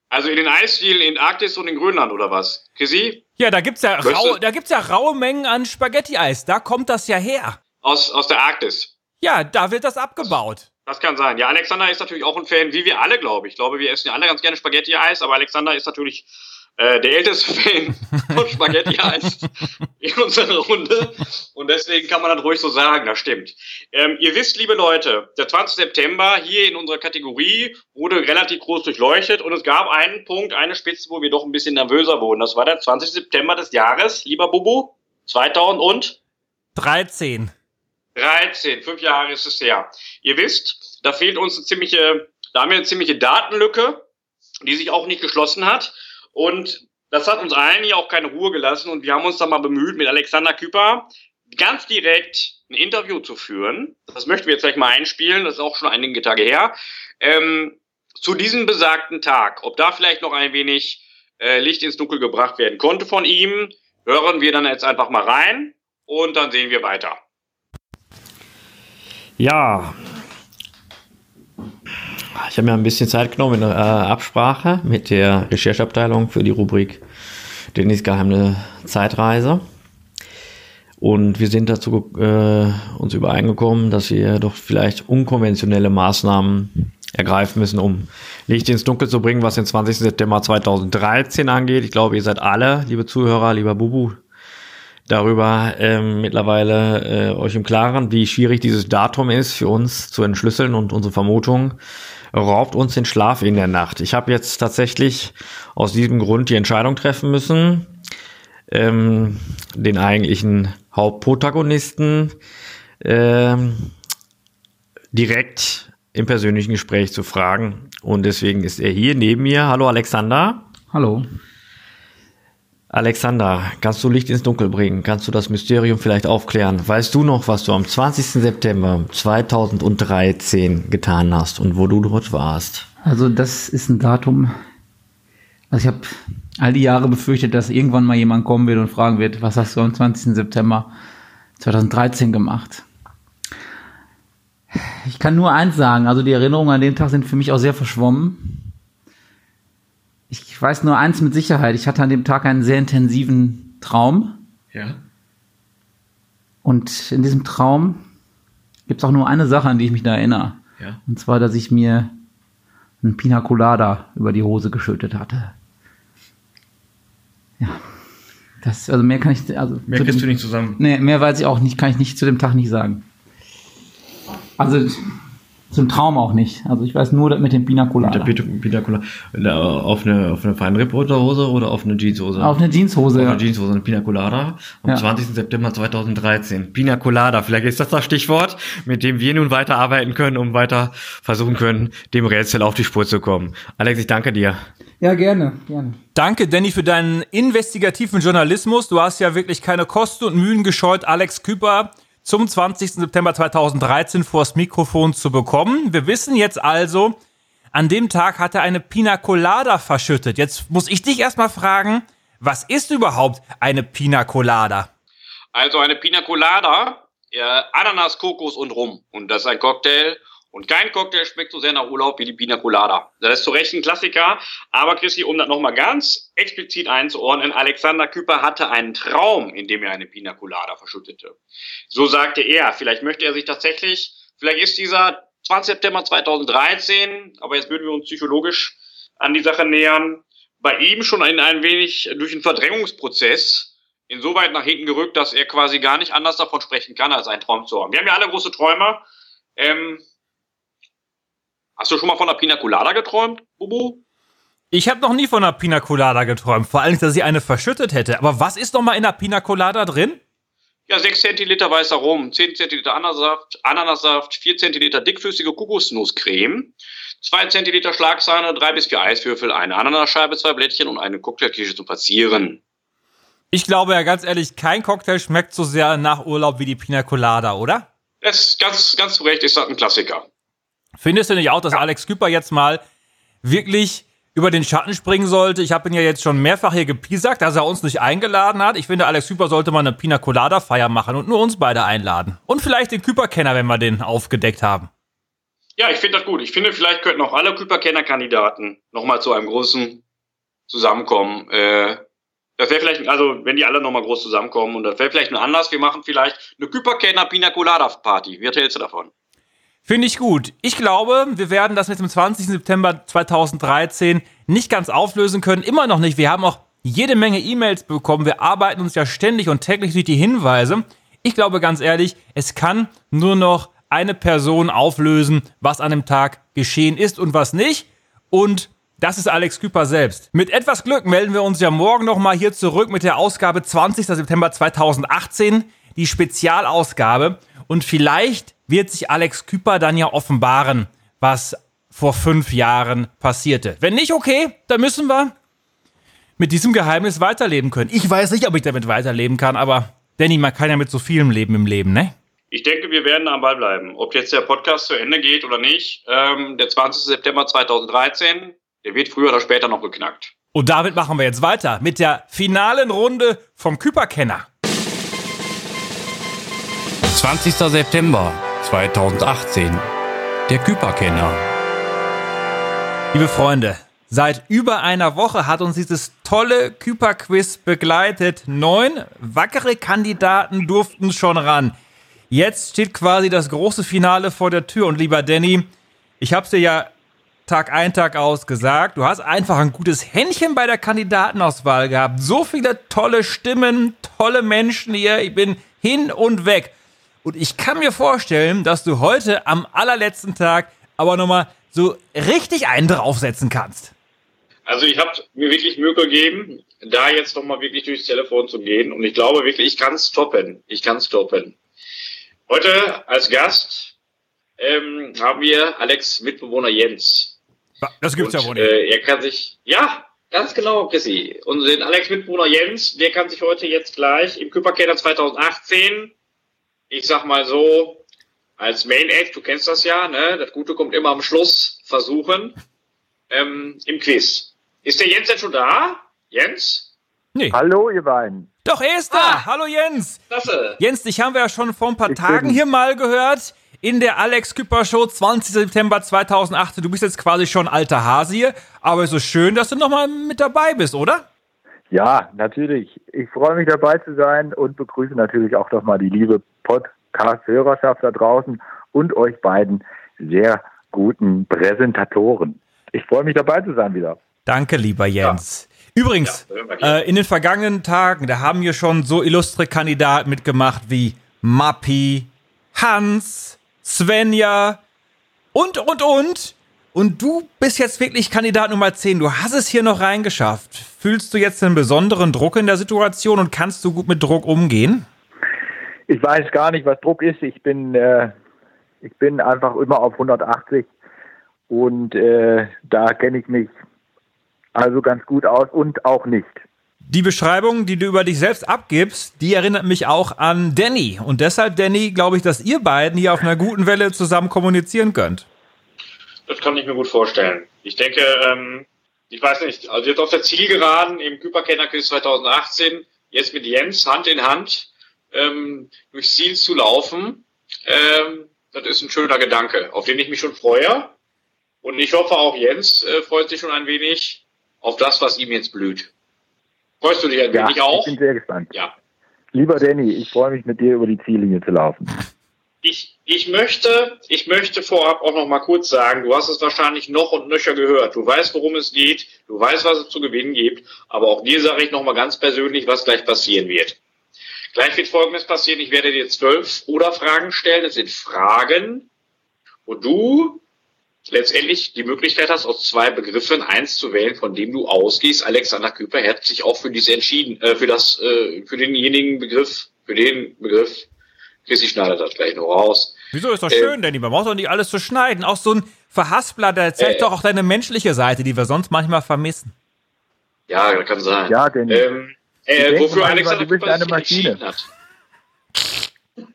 Also in den Eisdielen in Arktis und in Grönland oder was? Chrissy? Ja, da gibt's ja, rau, da gibt's ja raue Mengen an Spaghetti-Eis. Da kommt das ja her. Aus, aus der Arktis. Ja, da wird das abgebaut. Das kann sein. Ja, Alexander ist natürlich auch ein Fan, wie wir alle, glaube ich. Ich glaube, wir essen ja alle ganz gerne Spaghetti-Eis, aber Alexander ist natürlich äh, der älteste Fan von Spaghetti-Eis in unserer Runde. Und deswegen kann man das ruhig so sagen, das stimmt. Ähm, ihr wisst, liebe Leute, der 20. September hier in unserer Kategorie wurde relativ groß durchleuchtet und es gab einen Punkt, eine Spitze, wo wir doch ein bisschen nervöser wurden. Das war der 20. September des Jahres, lieber Bubu, 2000 und 13. 13, fünf Jahre ist es her. Ihr wisst, da fehlt uns eine ziemliche, da haben wir eine ziemliche Datenlücke, die sich auch nicht geschlossen hat. Und das hat uns allen hier auch keine Ruhe gelassen. Und wir haben uns dann mal bemüht, mit Alexander Küper ganz direkt ein Interview zu führen. Das möchten wir jetzt gleich mal einspielen. Das ist auch schon einige Tage her. Ähm, zu diesem besagten Tag, ob da vielleicht noch ein wenig äh, Licht ins Dunkel gebracht werden konnte von ihm, hören wir dann jetzt einfach mal rein und dann sehen wir weiter. Ja. Ich habe mir ein bisschen Zeit genommen in äh, Absprache mit der Rechercheabteilung für die Rubrik Dennis geheime Zeitreise. Und wir sind dazu äh, uns übereingekommen, dass wir doch vielleicht unkonventionelle Maßnahmen ergreifen müssen, um Licht ins Dunkel zu bringen, was den 20. September 2013 angeht. Ich glaube, ihr seid alle, liebe Zuhörer, lieber Bubu, darüber ähm, mittlerweile äh, euch im Klaren, wie schwierig dieses Datum ist für uns zu entschlüsseln und unsere Vermutung raubt uns den Schlaf in der Nacht. Ich habe jetzt tatsächlich aus diesem Grund die Entscheidung treffen müssen, ähm, den eigentlichen Hauptprotagonisten ähm, direkt im persönlichen Gespräch zu fragen. Und deswegen ist er hier neben mir. Hallo Alexander. Hallo. Alexander, kannst du Licht ins Dunkel bringen? Kannst du das Mysterium vielleicht aufklären? Weißt du noch, was du am 20. September 2013 getan hast und wo du dort warst? Also das ist ein Datum. Also ich habe all die Jahre befürchtet, dass irgendwann mal jemand kommen wird und fragen wird, was hast du am 20. September 2013 gemacht? Ich kann nur eins sagen, also die Erinnerungen an den Tag sind für mich auch sehr verschwommen. Ich weiß nur eins mit Sicherheit. Ich hatte an dem Tag einen sehr intensiven Traum. Ja. Und in diesem Traum gibt es auch nur eine Sache, an die ich mich da erinnere. Ja. Und zwar, dass ich mir einen Pina Colada über die Hose geschüttet hatte. Ja. Das, also mehr kann ich, also Mehr kriegst dem- du nicht zusammen. Nee, mehr weiß ich auch nicht, kann ich nicht zu dem Tag nicht sagen. Also zum Traum auch nicht. Also ich weiß nur mit dem Pina Mit Colada. der. Äh, Auf eine, auf eine Feinripp-Unterhose oder auf eine Jeanshose? Auf eine Jeanshose. Auf eine Jeanshose, eine Pina Colada am Ja. 20. September 2013. Pina Colada, vielleicht ist das das Stichwort, mit dem wir nun weiterarbeiten können, um weiter versuchen können, dem Rätsel auf die Spur zu kommen. Alex, ich danke dir. Ja, gerne, gerne. Danke, Danny, für deinen investigativen Journalismus. Du hast ja wirklich keine Kosten und Mühen gescheut, Alex Küper zum 20. September 2013 vors Mikrofon zu bekommen. Wir wissen jetzt also, an dem Tag hat er eine Pina Colada verschüttet. Jetzt muss ich dich erstmal fragen, was ist überhaupt eine Pina Colada? Also eine Pina Colada, äh, Ananas, Kokos und Rum. Und das ist ein Cocktail. Und kein Cocktail schmeckt so sehr nach Urlaub wie die Pina Colada. Das ist zu Recht ein Klassiker. Aber Chrissy, um das nochmal ganz explizit einzuordnen, Alexander Küper hatte einen Traum, in dem er eine Pina Colada verschüttete. So sagte er. Vielleicht möchte er sich tatsächlich, vielleicht ist dieser 20. September 2013, aber jetzt würden wir uns psychologisch an die Sache nähern, bei ihm schon ein, ein wenig durch einen Verdrängungsprozess insoweit nach hinten gerückt, dass er quasi gar nicht anders davon sprechen kann, als einen Traum zu haben. Wir haben ja alle große Träume. Ähm, hast du schon mal von der Pina Colada geträumt, Bubu? Ich habe noch nie von einer Pina Colada geträumt, vor allem, dass ich eine verschüttet hätte. Aber was ist noch mal in der Pina Colada drin? Ja, 6 Zentiliter weißer Rum, 10 Zentiliter Ananassaft, Ananassaft 4 Zentiliter dickflüssige Kokosnusscreme, 2 Zentiliter Schlagsahne, 3 bis 4 Eiswürfel, eine Ananasscheibe, zwei Blättchen und eine Cocktailkirsche zum Verzieren. Ich glaube ja ganz ehrlich, kein Cocktail schmeckt so sehr nach Urlaub wie die Pina Colada, oder? Das ist ganz, ganz zu Recht ist das ein Klassiker. Findest du nicht auch, dass Alex Küper jetzt mal wirklich über den Schatten springen sollte? Ich habe ihn ja jetzt schon mehrfach hier gepiesackt, dass er uns nicht eingeladen hat. Ich finde, Alex Küper sollte mal eine Pina Colada Feier machen und nur uns beide einladen. Und vielleicht den Küper-Kenner, wenn wir den aufgedeckt haben. Ja, ich finde das gut. Ich finde, vielleicht könnten auch alle Küper-Kenner-Kandidaten nochmal zu einem großen Zusammenkommen. Äh, das wäre vielleicht, also wenn die alle nochmal groß zusammenkommen und das wäre vielleicht ein Anlass, wir machen vielleicht eine Küper-Kenner-Pina Colada-Party. Wie erzählst du davon? Finde ich gut. Ich glaube, wir werden das mit dem 20. September 2013 nicht ganz auflösen können. Immer noch nicht. Wir haben auch jede Menge E-Mails bekommen. Wir arbeiten uns ja ständig und täglich durch die Hinweise. Ich glaube ganz ehrlich, es kann nur noch eine Person auflösen, was an dem Tag geschehen ist und was nicht. Und das ist Alex Küper selbst. Mit etwas Glück melden wir uns ja morgen nochmal hier zurück mit der Ausgabe 20. September 2018, die Spezialausgabe. Und vielleicht wird sich Alex Küper dann ja offenbaren, was vor fünf Jahren passierte. Wenn nicht, okay, dann müssen wir mit diesem Geheimnis weiterleben können. Ich weiß nicht, ob ich damit weiterleben kann, aber Danny, man kann ja mit so vielem leben im Leben, ne? Ich denke, wir werden am Ball bleiben. Ob jetzt der Podcast zu Ende geht oder nicht, ähm, der 20. September 2013, der wird früher oder später noch geknackt. Und damit machen wir jetzt weiter mit der finalen Runde vom Küperkenner. 20. September 2018. Der Küperkenner. Liebe Freunde, seit über einer Woche hat uns dieses tolle Küper-Quiz begleitet. Neun wackere Kandidaten durften schon ran. Jetzt steht quasi das große Finale vor der Tür. Und lieber Danny, ich hab's dir ja Tag ein, Tag aus gesagt. Du hast einfach ein gutes Händchen bei der Kandidatenauswahl gehabt. So viele tolle Stimmen, tolle Menschen hier. Ich bin hin und weg. Und ich kann mir vorstellen, dass du heute am allerletzten Tag aber nochmal so richtig einen draufsetzen kannst. Also ich habe mir wirklich Mühe gegeben, da jetzt nochmal wirklich durchs Telefon zu gehen. Und ich glaube wirklich, ich kann es toppen. Ich kann es toppen. Heute als Gast ähm, haben wir Alex Mitbewohner Jens. Das gibt's Und, ja wohl nicht. Äh, er kann sich, ja, ganz genau, Chrissy. Und den Alex Mitbewohner Jens, der kann sich heute jetzt gleich im Küpperkeller 2018, ich sag mal so, als Main Act, du kennst das ja, ne? Das Gute kommt immer am Schluss, versuchen, ähm, im Quiz. Ist der Jens denn schon da? Jens? Nee. Hallo, ihr beiden. Doch, er ist da. Hallo Jens. Klasse. Jens, dich haben wir ja schon vor ein paar Ich Tagen bin- hier mal gehört. in der Alex Küpper Show 20. September 2018. Du bist jetzt quasi schon alter Hase hier, aber es ist schön, dass du nochmal mit dabei bist, oder? Ja, natürlich. Ich freue mich dabei zu sein und begrüße natürlich auch nochmal die liebe Podcast-Hörerschaft da draußen und euch beiden sehr guten Präsentatoren. Ich freue mich dabei zu sein wieder. Danke, lieber Jens. Ja. Übrigens, ja, äh, in den vergangenen Tagen, da haben hier schon so illustre Kandidaten mitgemacht wie Mappi, Hans, Svenja und, und, und. Und du bist jetzt wirklich Kandidat Nummer 10. Du hast es hier noch reingeschafft. Fühlst du jetzt einen besonderen Druck in der Situation und kannst du gut mit Druck umgehen? Ich weiß gar nicht, was Druck ist. Ich bin, äh, ich bin einfach immer auf 180 und äh, da kenne ich mich also ganz gut aus und auch nicht. Die Beschreibung, die du über dich selbst abgibst, die erinnert mich auch an Danny. Und deshalb, Danny, glaube ich, dass ihr beiden hier auf einer guten Welle zusammen kommunizieren könnt. Das kann ich mir gut vorstellen. Ich denke, ähm, ich weiß nicht, also jetzt auf der Zielgeraden im Küperkennerquiz 2018, jetzt mit Jens Hand in Hand ähm, durchs Ziel zu laufen, ähm, das ist ein schöner Gedanke, auf den ich mich schon freue. Und ich hoffe auch Jens äh, freut sich schon ein wenig auf das, was ihm jetzt blüht. Freust du dich ein ja, wenig auch? Ich bin sehr gespannt. Ja. Lieber Danny, ich freue mich mit dir über die Ziellinie zu laufen. Ich, ich möchte, ich möchte vorab auch noch mal kurz sagen, du hast es wahrscheinlich noch und nöcher gehört. Du weißt, worum es geht. Du weißt, was es zu gewinnen gibt. Aber auch dir sage ich noch mal ganz persönlich, was gleich passieren wird. Gleich wird Folgendes passieren. Ich werde dir zwölf oder Fragen stellen. Das sind Fragen, wo du letztendlich die Möglichkeit hast, aus zwei Begriffen eins zu wählen, von dem du ausgehst. Alexander Küper hat sich auch für dies entschieden, äh, für das, äh, für denjenigen Begriff, für den Begriff. Chrissy schneidet das gleich noch raus. Wieso ist doch äh, schön, Danny? Man braucht doch nicht alles zu schneiden. Auch so ein Verhaspler, der zeigt äh, doch auch deine menschliche Seite, die wir sonst manchmal vermissen. Ja, das kann sein. Ja, Danny. Ähm, äh, wofür Alexander Küper sich Maschine. hat.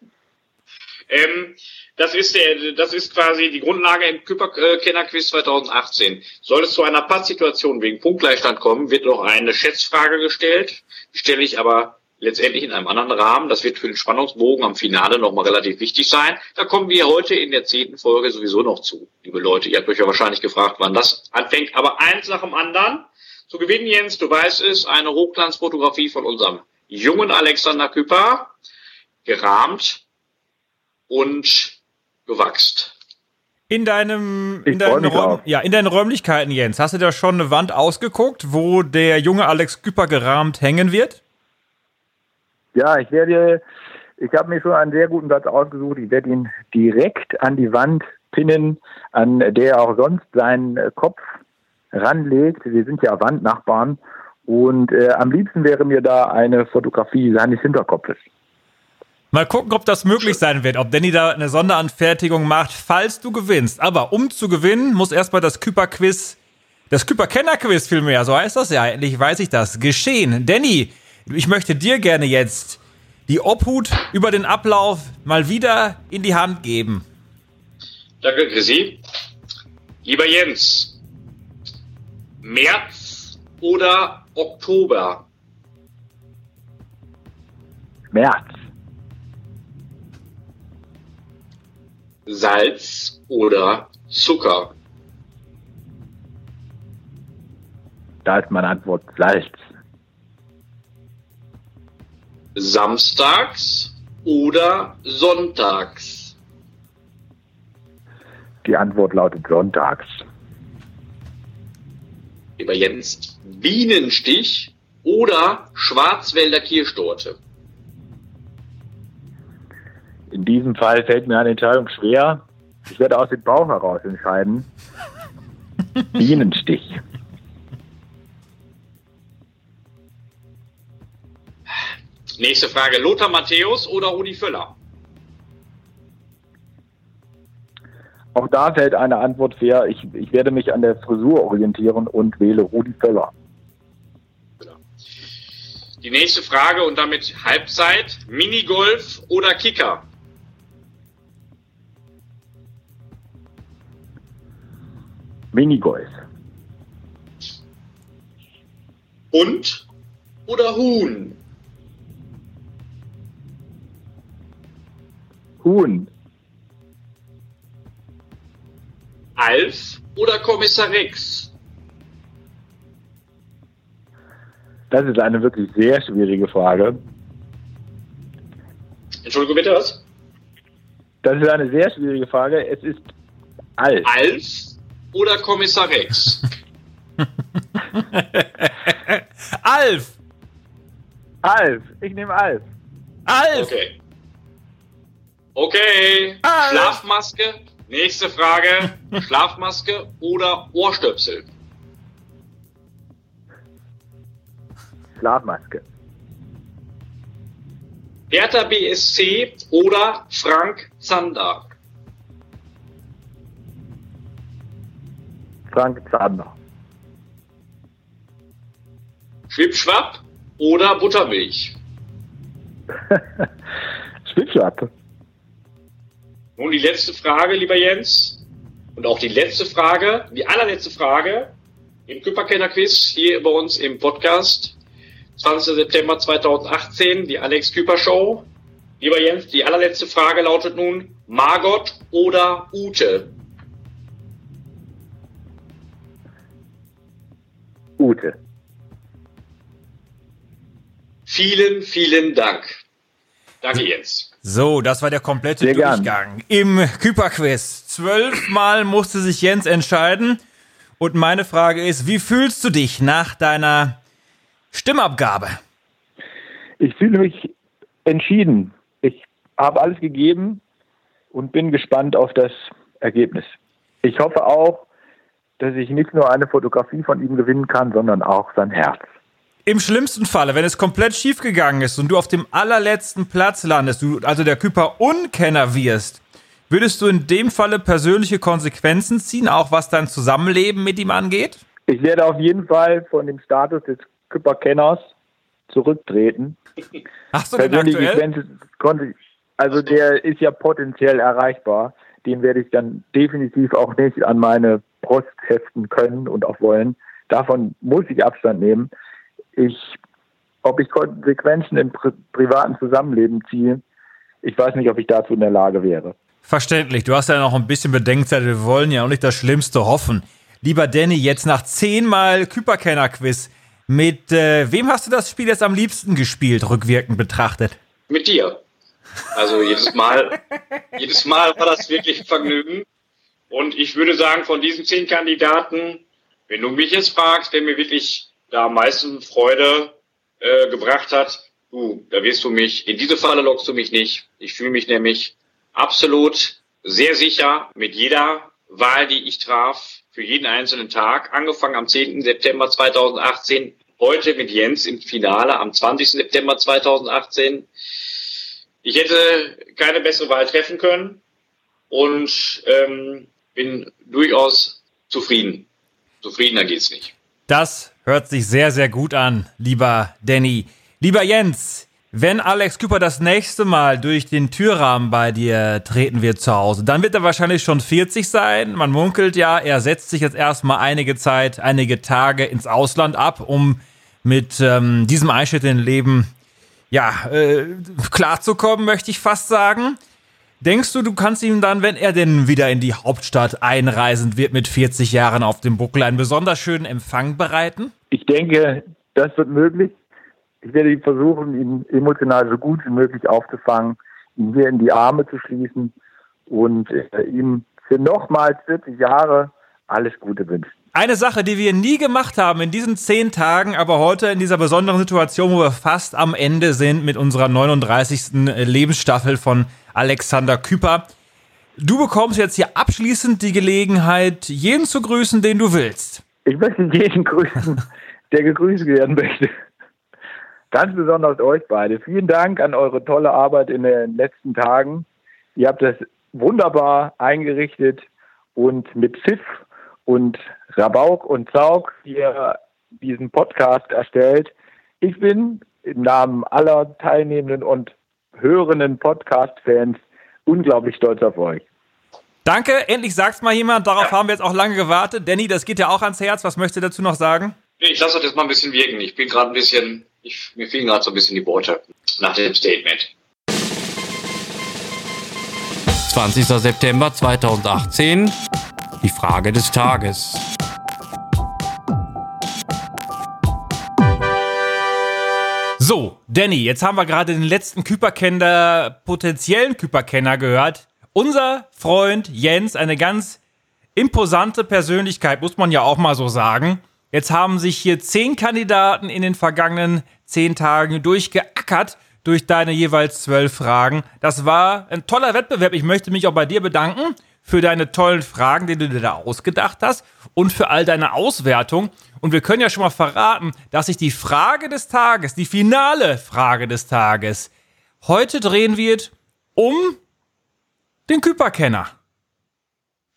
ähm, das ist, der, das ist quasi die Grundlage im Küpper-Kenner-Quiz 2018. Soll es zu einer Pattsituation wegen Punktgleichstand kommen, wird noch eine Schätzfrage gestellt. Die stelle ich aber letztendlich in einem anderen Rahmen. Das wird für den Spannungsbogen am Finale nochmal relativ wichtig sein. Da kommen wir heute in der zehnten Folge sowieso noch zu, liebe Leute. Ihr habt euch ja wahrscheinlich gefragt, wann das anfängt. Aber eins nach dem anderen. Zu gewinnen, Jens, du weißt es, eine Hochglanzfotografie von unserem jungen Alexander Küpper, gerahmt und gewachst. In deinem, in deinen, Räum, ja, in deinen Räumlichkeiten, Jens, hast du da schon eine Wand ausgeguckt, wo der junge Alex Küpper gerahmt hängen wird? Ja, ich werde, ich habe mir schon einen sehr guten Platz ausgesucht. Ich werde ihn direkt an die Wand pinnen, an der er auch sonst seinen Kopf ranlegt. Wir sind ja Wandnachbarn. Und äh, am liebsten wäre mir da eine Fotografie seines Hinterkopfes. Mal gucken, ob das möglich sein wird, ob Danny da eine Sonderanfertigung macht, falls du gewinnst. Aber um zu gewinnen, muss erstmal das Küper-Quiz, das Küper-Kenner-Quiz vielmehr, so heißt das ja, endlich weiß ich das, geschehen. Danny, ich möchte dir gerne jetzt die Obhut über den Ablauf mal wieder in die Hand geben. Danke, Chrissy. Lieber Jens, März oder Oktober? März. Salz oder Zucker? Da ist meine Antwort Salz. Samstags oder sonntags? Die Antwort lautet sonntags. Lieber Jens, Bienenstich oder Schwarzwälder Kirschtorte? In diesem Fall fällt mir eine Entscheidung schwer. Ich werde aus dem Bauch heraus entscheiden. Bienenstich. Nächste Frage. Lothar Matthäus oder Rudi Völler? Auch da fällt eine Antwort fair. Ich, ich werde mich an der Frisur orientieren und wähle Rudi Völler. Die nächste Frage und damit Halbzeit. Minigolf oder Kicker? Minigolf. Hund oder Huhn? Huhn. Alf oder Kommissar Rex? Das ist eine wirklich sehr schwierige Frage. Entschuldigung bitte, was? Das ist eine sehr schwierige Frage. Es ist Alf. Alf oder Kommissar Rex? Alf! Alf. Ich nehme Alf. Alf! Okay. Okay. Alf. Schlafmaske. Nächste Frage. Schlafmaske oder Ohrstöpsel? Schlafmaske. Hertha BSC oder Frank Zander? Frank Zander. Schwipschwapp oder Buttermilch? Schwipschwapp. Nun die letzte Frage, lieber Jens. Und auch die letzte Frage, die allerletzte Frage im Küpperkenner-Quiz hier bei uns im Podcast. 20. September 2018, die Alex Küper Show. Lieber Jens, die allerletzte Frage lautet nun Margot oder Ute? Ute. Vielen, vielen Dank. Danke, Jens. So, das war der komplette Sehr gern. Durchgang im Küperquiz. Zwölfmal musste sich Jens entscheiden. Und meine Frage ist, wie fühlst du dich nach deiner Stimmabgabe? Ich fühle mich entschieden. Ich habe alles gegeben und bin gespannt auf das Ergebnis. Ich hoffe auch, dass ich nicht nur eine Fotografie von ihm gewinnen kann, sondern auch sein Herz. Im schlimmsten Falle, wenn es komplett schief gegangen ist und du auf dem allerletzten Platz landest, du also der Küper Unkenner wirst, würdest du in dem Falle persönliche Konsequenzen ziehen, auch was dein Zusammenleben mit ihm angeht? Ich werde auf jeden Fall von dem Status des Küpperkenners zurücktreten. Hast du den Persönliche aktuell? Konnte ich, also der ist ja potenziell erreichbar. Den werde ich dann definitiv auch nicht an meine Brust heften können und auch wollen. Davon muss ich Abstand nehmen. Ich, ob ich Konsequenzen im pri privaten Zusammenleben ziehe, ich weiß nicht, ob ich dazu in der Lage wäre. Verständlich, du hast ja noch ein bisschen Bedenkzeit, wir wollen ja auch nicht das Schlimmste hoffen. Lieber Danny, jetzt nach zehnmal Küperkenner-Quiz, mit äh, wem hast du das Spiel jetzt am liebsten gespielt, rückwirkend betrachtet? Mit dir. Also jedes Mal, jedes Mal war das wirklich ein Vergnügen. Und ich würde sagen, von diesen zehn Kandidaten, wenn du mich jetzt fragst, wer mir wirklich da am meisten Freude äh, gebracht hat, du, da wirst du mich, in diese Falle lockst du mich nicht. Ich fühle mich nämlich absolut sehr sicher mit jeder Wahl, die ich traf, für jeden einzelnen Tag, angefangen am 10. September 2018, heute mit Jens im Finale am 20. September 2018. Ich hätte keine bessere Wahl treffen können und ähm, bin durchaus zufrieden. Zufriedener geht's nicht. Das hört sich sehr, sehr gut an, lieber Danny. Lieber Jens, wenn Alex Küper das nächste Mal durch den Türrahmen bei dir treten wird zu Hause, dann wird er wahrscheinlich schon 40 sein. Man munkelt ja, er setzt sich jetzt erstmal einige Zeit, einige Tage ins Ausland ab, um mit ähm, diesem Einschnitt in Leben ja, äh, klarzukommen, möchte ich fast sagen. Denkst du, du kannst ihm dann, wenn er denn wieder in die Hauptstadt einreisend wird mit 40 Jahren auf dem Buckel, einen besonders schönen Empfang bereiten? Ich denke, das wird möglich. Ich werde versuchen, ihn emotional so gut wie möglich aufzufangen, ihn hier in die Arme zu schließen und äh, ihm für nochmals 40 Jahre alles Gute wünschen. Eine Sache, die wir nie gemacht haben in diesen zehn Tagen, aber heute in dieser besonderen Situation, wo wir fast am Ende sind mit unserer 39. Lebensstaffel von Alexander Küper. Du bekommst jetzt hier abschließend die Gelegenheit, jeden zu grüßen, den du willst. Ich möchte jeden grüßen, der gegrüßt werden möchte. Ganz besonders euch beide. Vielen Dank an eure tolle Arbeit in den letzten Tagen. Ihr habt das wunderbar eingerichtet und mit Pfiff und Rabauk und Zaug hier diesen Podcast erstellt. Ich bin im Namen aller teilnehmenden und hörenden Podcast-Fans unglaublich stolz auf euch. Danke, endlich sagt's mal jemand. Darauf haben wir jetzt auch lange gewartet. Danny, das geht ja auch ans Herz. Was möchtest du dazu noch sagen? Ich lasse das jetzt mal ein bisschen wirken. Ich bin gerade ein bisschen, ich, mir fehlen gerade so ein bisschen die Worte nach dem Statement. 20. September 2018. Die Frage des Tages. So, Danny, jetzt haben wir gerade den letzten Küperkenner, potenziellen Küperkenner gehört. Unser Freund Jens, eine ganz imposante Persönlichkeit, muss man ja auch mal so sagen. Jetzt haben sich hier zehn Kandidaten in den vergangenen zehn Tagen durchgeackert durch deine jeweils zwölf Fragen. Das war ein toller Wettbewerb. Ich möchte mich auch bei dir bedanken für deine tollen Fragen, die du dir da ausgedacht hast und für all deine Auswertung. Und wir können ja schon mal verraten, dass sich die Frage des Tages, die finale Frage des Tages, heute drehen wird um den Küperkenner.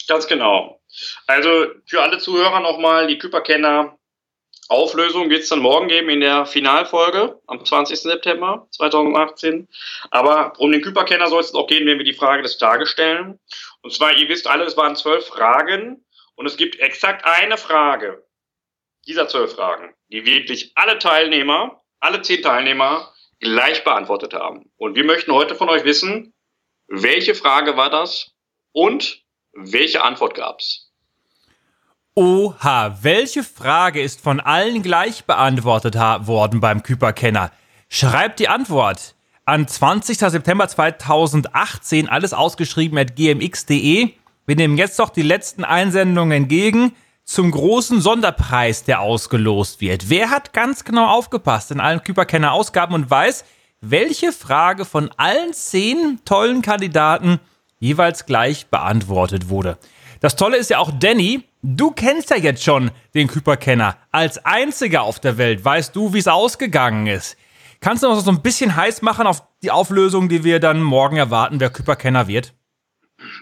Ganz genau. Also für alle Zuhörer nochmal, die Küperkenner Auflösung wird es dann morgen geben in der Finalfolge am 20. September 2018. Aber um den Küperkenner soll es auch gehen, wenn wir die Frage des Tages stellen. Und zwar, ihr wisst alle, es waren zwölf Fragen und es gibt exakt eine Frage dieser zwölf Fragen, die wirklich alle Teilnehmer, alle zehn Teilnehmer gleich beantwortet haben. Und wir möchten heute von euch wissen, welche Frage war das und welche Antwort gab's? Oha, welche Frage ist von allen gleich beantwortet worden beim Küperkenner? Schreibt die Antwort an 20. September 2018, alles ausgeschrieben at gmx.de. Wir nehmen jetzt doch die letzten Einsendungen entgegen zum großen Sonderpreis, der ausgelost wird. Wer hat ganz genau aufgepasst in allen Küperkenner-Ausgaben und weiß, welche Frage von allen zehn tollen Kandidaten jeweils gleich beantwortet wurde? Das Tolle ist ja auch, Danny, du kennst ja jetzt schon den Küperkenner. Als einziger auf der Welt weißt du, wie es ausgegangen ist. Kannst du noch so ein bisschen heiß machen auf die Auflösung, die wir dann morgen erwarten, wer Küperkenner wird?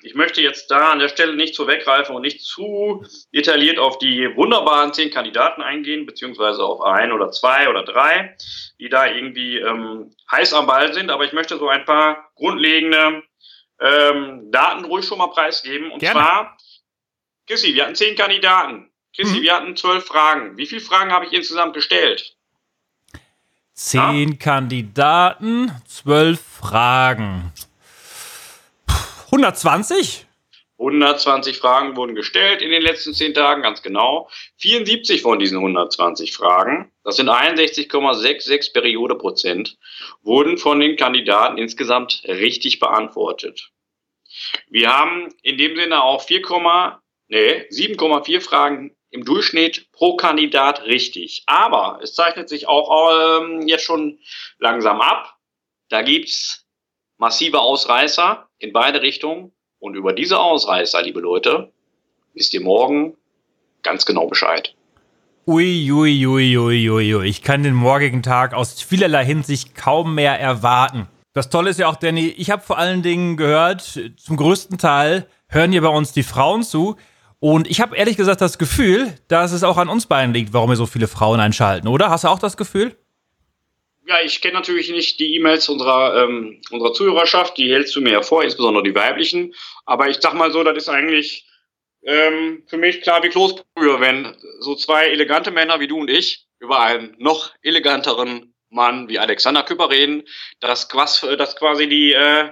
Ich möchte jetzt da an der Stelle nicht zu weggreifen und nicht zu detailliert auf die wunderbaren zehn Kandidaten eingehen, beziehungsweise auf ein oder zwei oder drei, die da irgendwie ähm, heiß am Ball sind. Aber ich möchte so ein paar grundlegende ähm, Daten ruhig schon mal preisgeben. Und Gerne. zwar Chrissy, wir hatten zehn Kandidaten. Chrissy, mhm. wir hatten zwölf Fragen. Wie viele Fragen habe ich insgesamt gestellt? Zehn ja? Kandidaten, zwölf Fragen. 120? 120 Fragen wurden gestellt in den letzten zehn Tagen, ganz genau. 74 von diesen 120 Fragen, das sind 61,66 Periode Prozent, wurden von den Kandidaten insgesamt richtig beantwortet. Wir haben in dem Sinne auch 4, Nee, 7,4 Fragen im Durchschnitt pro Kandidat richtig. Aber es zeichnet sich auch ähm, jetzt schon langsam ab. Da gibt's massive Ausreißer in beide Richtungen. Und über diese Ausreißer, liebe Leute, wisst ihr morgen ganz genau Bescheid. Ui, ui, ui, ui, ui, ui. Ich kann den morgigen Tag aus vielerlei Hinsicht kaum mehr erwarten. Das Tolle ist ja auch, Danny, ich habe vor allen Dingen gehört, zum größten Teil hören hier bei uns die Frauen zu. Und ich habe ehrlich gesagt das Gefühl, dass es auch an uns beiden liegt, warum wir so viele Frauen einschalten, oder? Hast du auch das Gefühl? Ja, ich kenne natürlich nicht die E-Mails unserer, ähm, unserer Zuhörerschaft, die hältst du mir hervor, insbesondere die weiblichen. Aber ich sag mal so, das ist eigentlich ähm, für mich klar wie Kloßbrühe, wenn so zwei elegante Männer wie du und ich über einen noch eleganteren Mann wie Alexander Küpper reden, dass, dass quasi die, äh,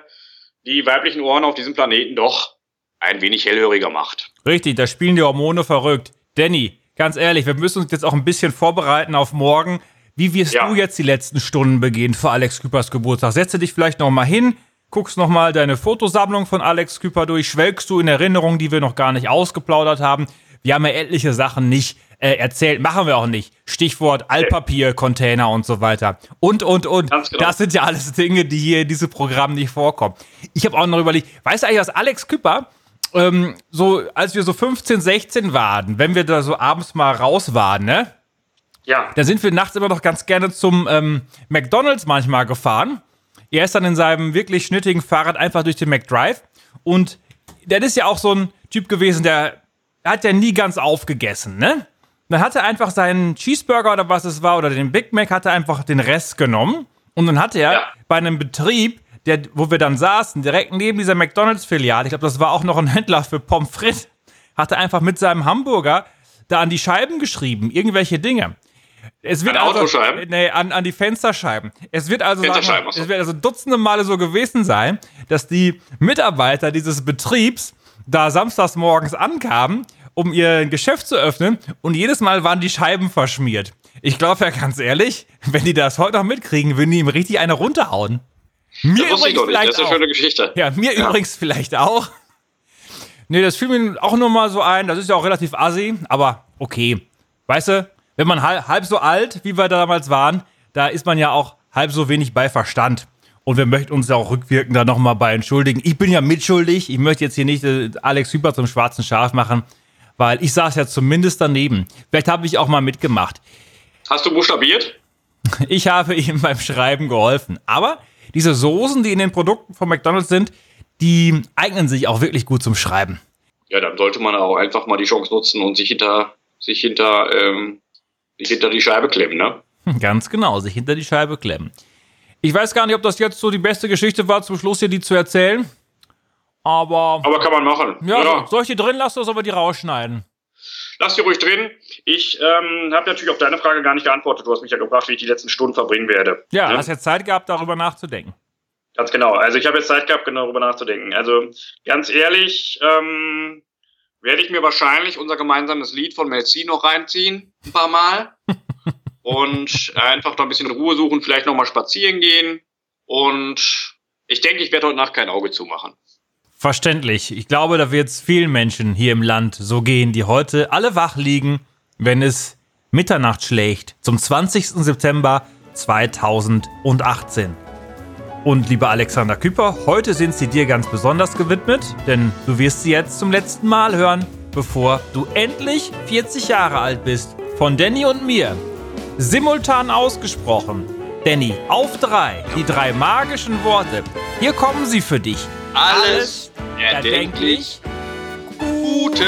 die weiblichen Ohren auf diesem Planeten doch ein wenig hellhöriger macht. Richtig, da spielen die Hormone verrückt. Danny, ganz ehrlich, wir müssen uns jetzt auch ein bisschen vorbereiten auf morgen. Wie wirst ja. du jetzt die letzten Stunden begehen für Alex Küpers Geburtstag? Setze dich vielleicht noch mal hin, guckst noch mal deine Fotosammlung von Alex Küper durch, schwelgst du in Erinnerungen, die wir noch gar nicht ausgeplaudert haben. Wir haben ja etliche Sachen nicht äh, erzählt, machen wir auch nicht. Stichwort Altpapier, Container und so weiter. Und, und, und. Genau. Das sind ja alles Dinge, die hier in diesem Programm nicht vorkommen. Ich habe auch noch überlegt, weißt du eigentlich, was Alex Küpper ähm, so, als wir so 15, 16 waren, wenn wir da so abends mal raus waren, ne? Ja. Da sind wir nachts immer noch ganz gerne zum ähm, McDonalds manchmal gefahren. Er ist dann in seinem wirklich schnittigen Fahrrad einfach durch den McDrive. Und der ist ja auch so ein Typ gewesen, der hat ja nie ganz aufgegessen, ne? Dann hat er einfach seinen Cheeseburger oder was es war, oder den Big Mac, hat er einfach den Rest genommen. Und dann hat er ja. bei einem Betrieb der, wo wir dann saßen, direkt neben dieser McDonalds-Filiale, ich glaube, das war auch noch ein Händler für Pommes frites, hatte einfach mit seinem Hamburger da an die Scheiben geschrieben, irgendwelche Dinge. Es wird an also, nee, an, an die Fensterscheiben. Es wird also sagen, es wird also dutzende Male so gewesen sein, dass die Mitarbeiter dieses Betriebs da samstags morgens ankamen, um ihr Geschäft zu öffnen und jedes Mal waren die Scheiben verschmiert. Ich glaube ja ganz ehrlich, wenn die das heute noch mitkriegen, würden die ihm richtig eine runterhauen. Mir Das übrigens nicht. Das ist eine auch. schöne Geschichte. Ja, mir Ja. übrigens vielleicht auch. Nee, das fiel mir auch nur mal so ein. Das ist ja auch relativ assi, aber okay. Weißt du, wenn man halb, so alt, wie wir damals waren, da ist man ja auch halb so wenig bei Verstand. Und wir möchten uns ja auch rückwirkend da nochmal bei entschuldigen. Ich bin ja mitschuldig. Ich möchte jetzt hier nicht äh, Alex Hüper zum schwarzen Schaf machen, weil ich saß ja zumindest daneben. Vielleicht habe ich auch mal mitgemacht. Hast du buchstabiert? Ich habe ihm beim Schreiben geholfen. Aber diese Soßen, die in den Produkten von McDonald's sind, die eignen sich auch wirklich gut zum Schreiben. Ja, dann sollte man auch einfach mal die Chance nutzen und sich hinter, sich hinter, ähm, sich hinter die Scheibe klemmen, ne? Ganz genau, sich hinter die Scheibe klemmen. Ich weiß gar nicht, ob das jetzt so die beste Geschichte war, zum Schluss hier die zu erzählen. Aber, Aber kann man machen. ja, soll ich die drin lassen oder sollen wir die rausschneiden? Lass die ruhig drin. Ich ähm, habe natürlich auf deine Frage gar nicht geantwortet. Du hast mich ja gefragt, wie ich die letzten Stunden verbringen werde. Ja, Ne? hast jetzt Zeit gehabt, darüber nachzudenken. Ganz genau. Also ich habe jetzt Zeit gehabt, genau darüber nachzudenken. Also ganz ehrlich, ähm, werde ich mir wahrscheinlich unser gemeinsames Lied von Mel C noch reinziehen, ein paar Mal. und einfach noch ein bisschen Ruhe suchen, vielleicht noch mal spazieren gehen. Und ich denke, ich werde heute Nacht kein Auge zumachen. Verständlich. Ich glaube, da wird es vielen Menschen hier im Land so gehen, die heute alle wach liegen, wenn es Mitternacht schlägt, zum 20. September 2018. Und lieber Alexander Küper, heute sind sie dir ganz besonders gewidmet, denn du wirst sie jetzt zum letzten Mal hören, bevor du endlich 40 Jahre alt bist. Von Danny und mir. Simultan ausgesprochen. Danny, auf drei. Die drei magischen Worte. Hier kommen sie für dich. Alles erdenklich Gute.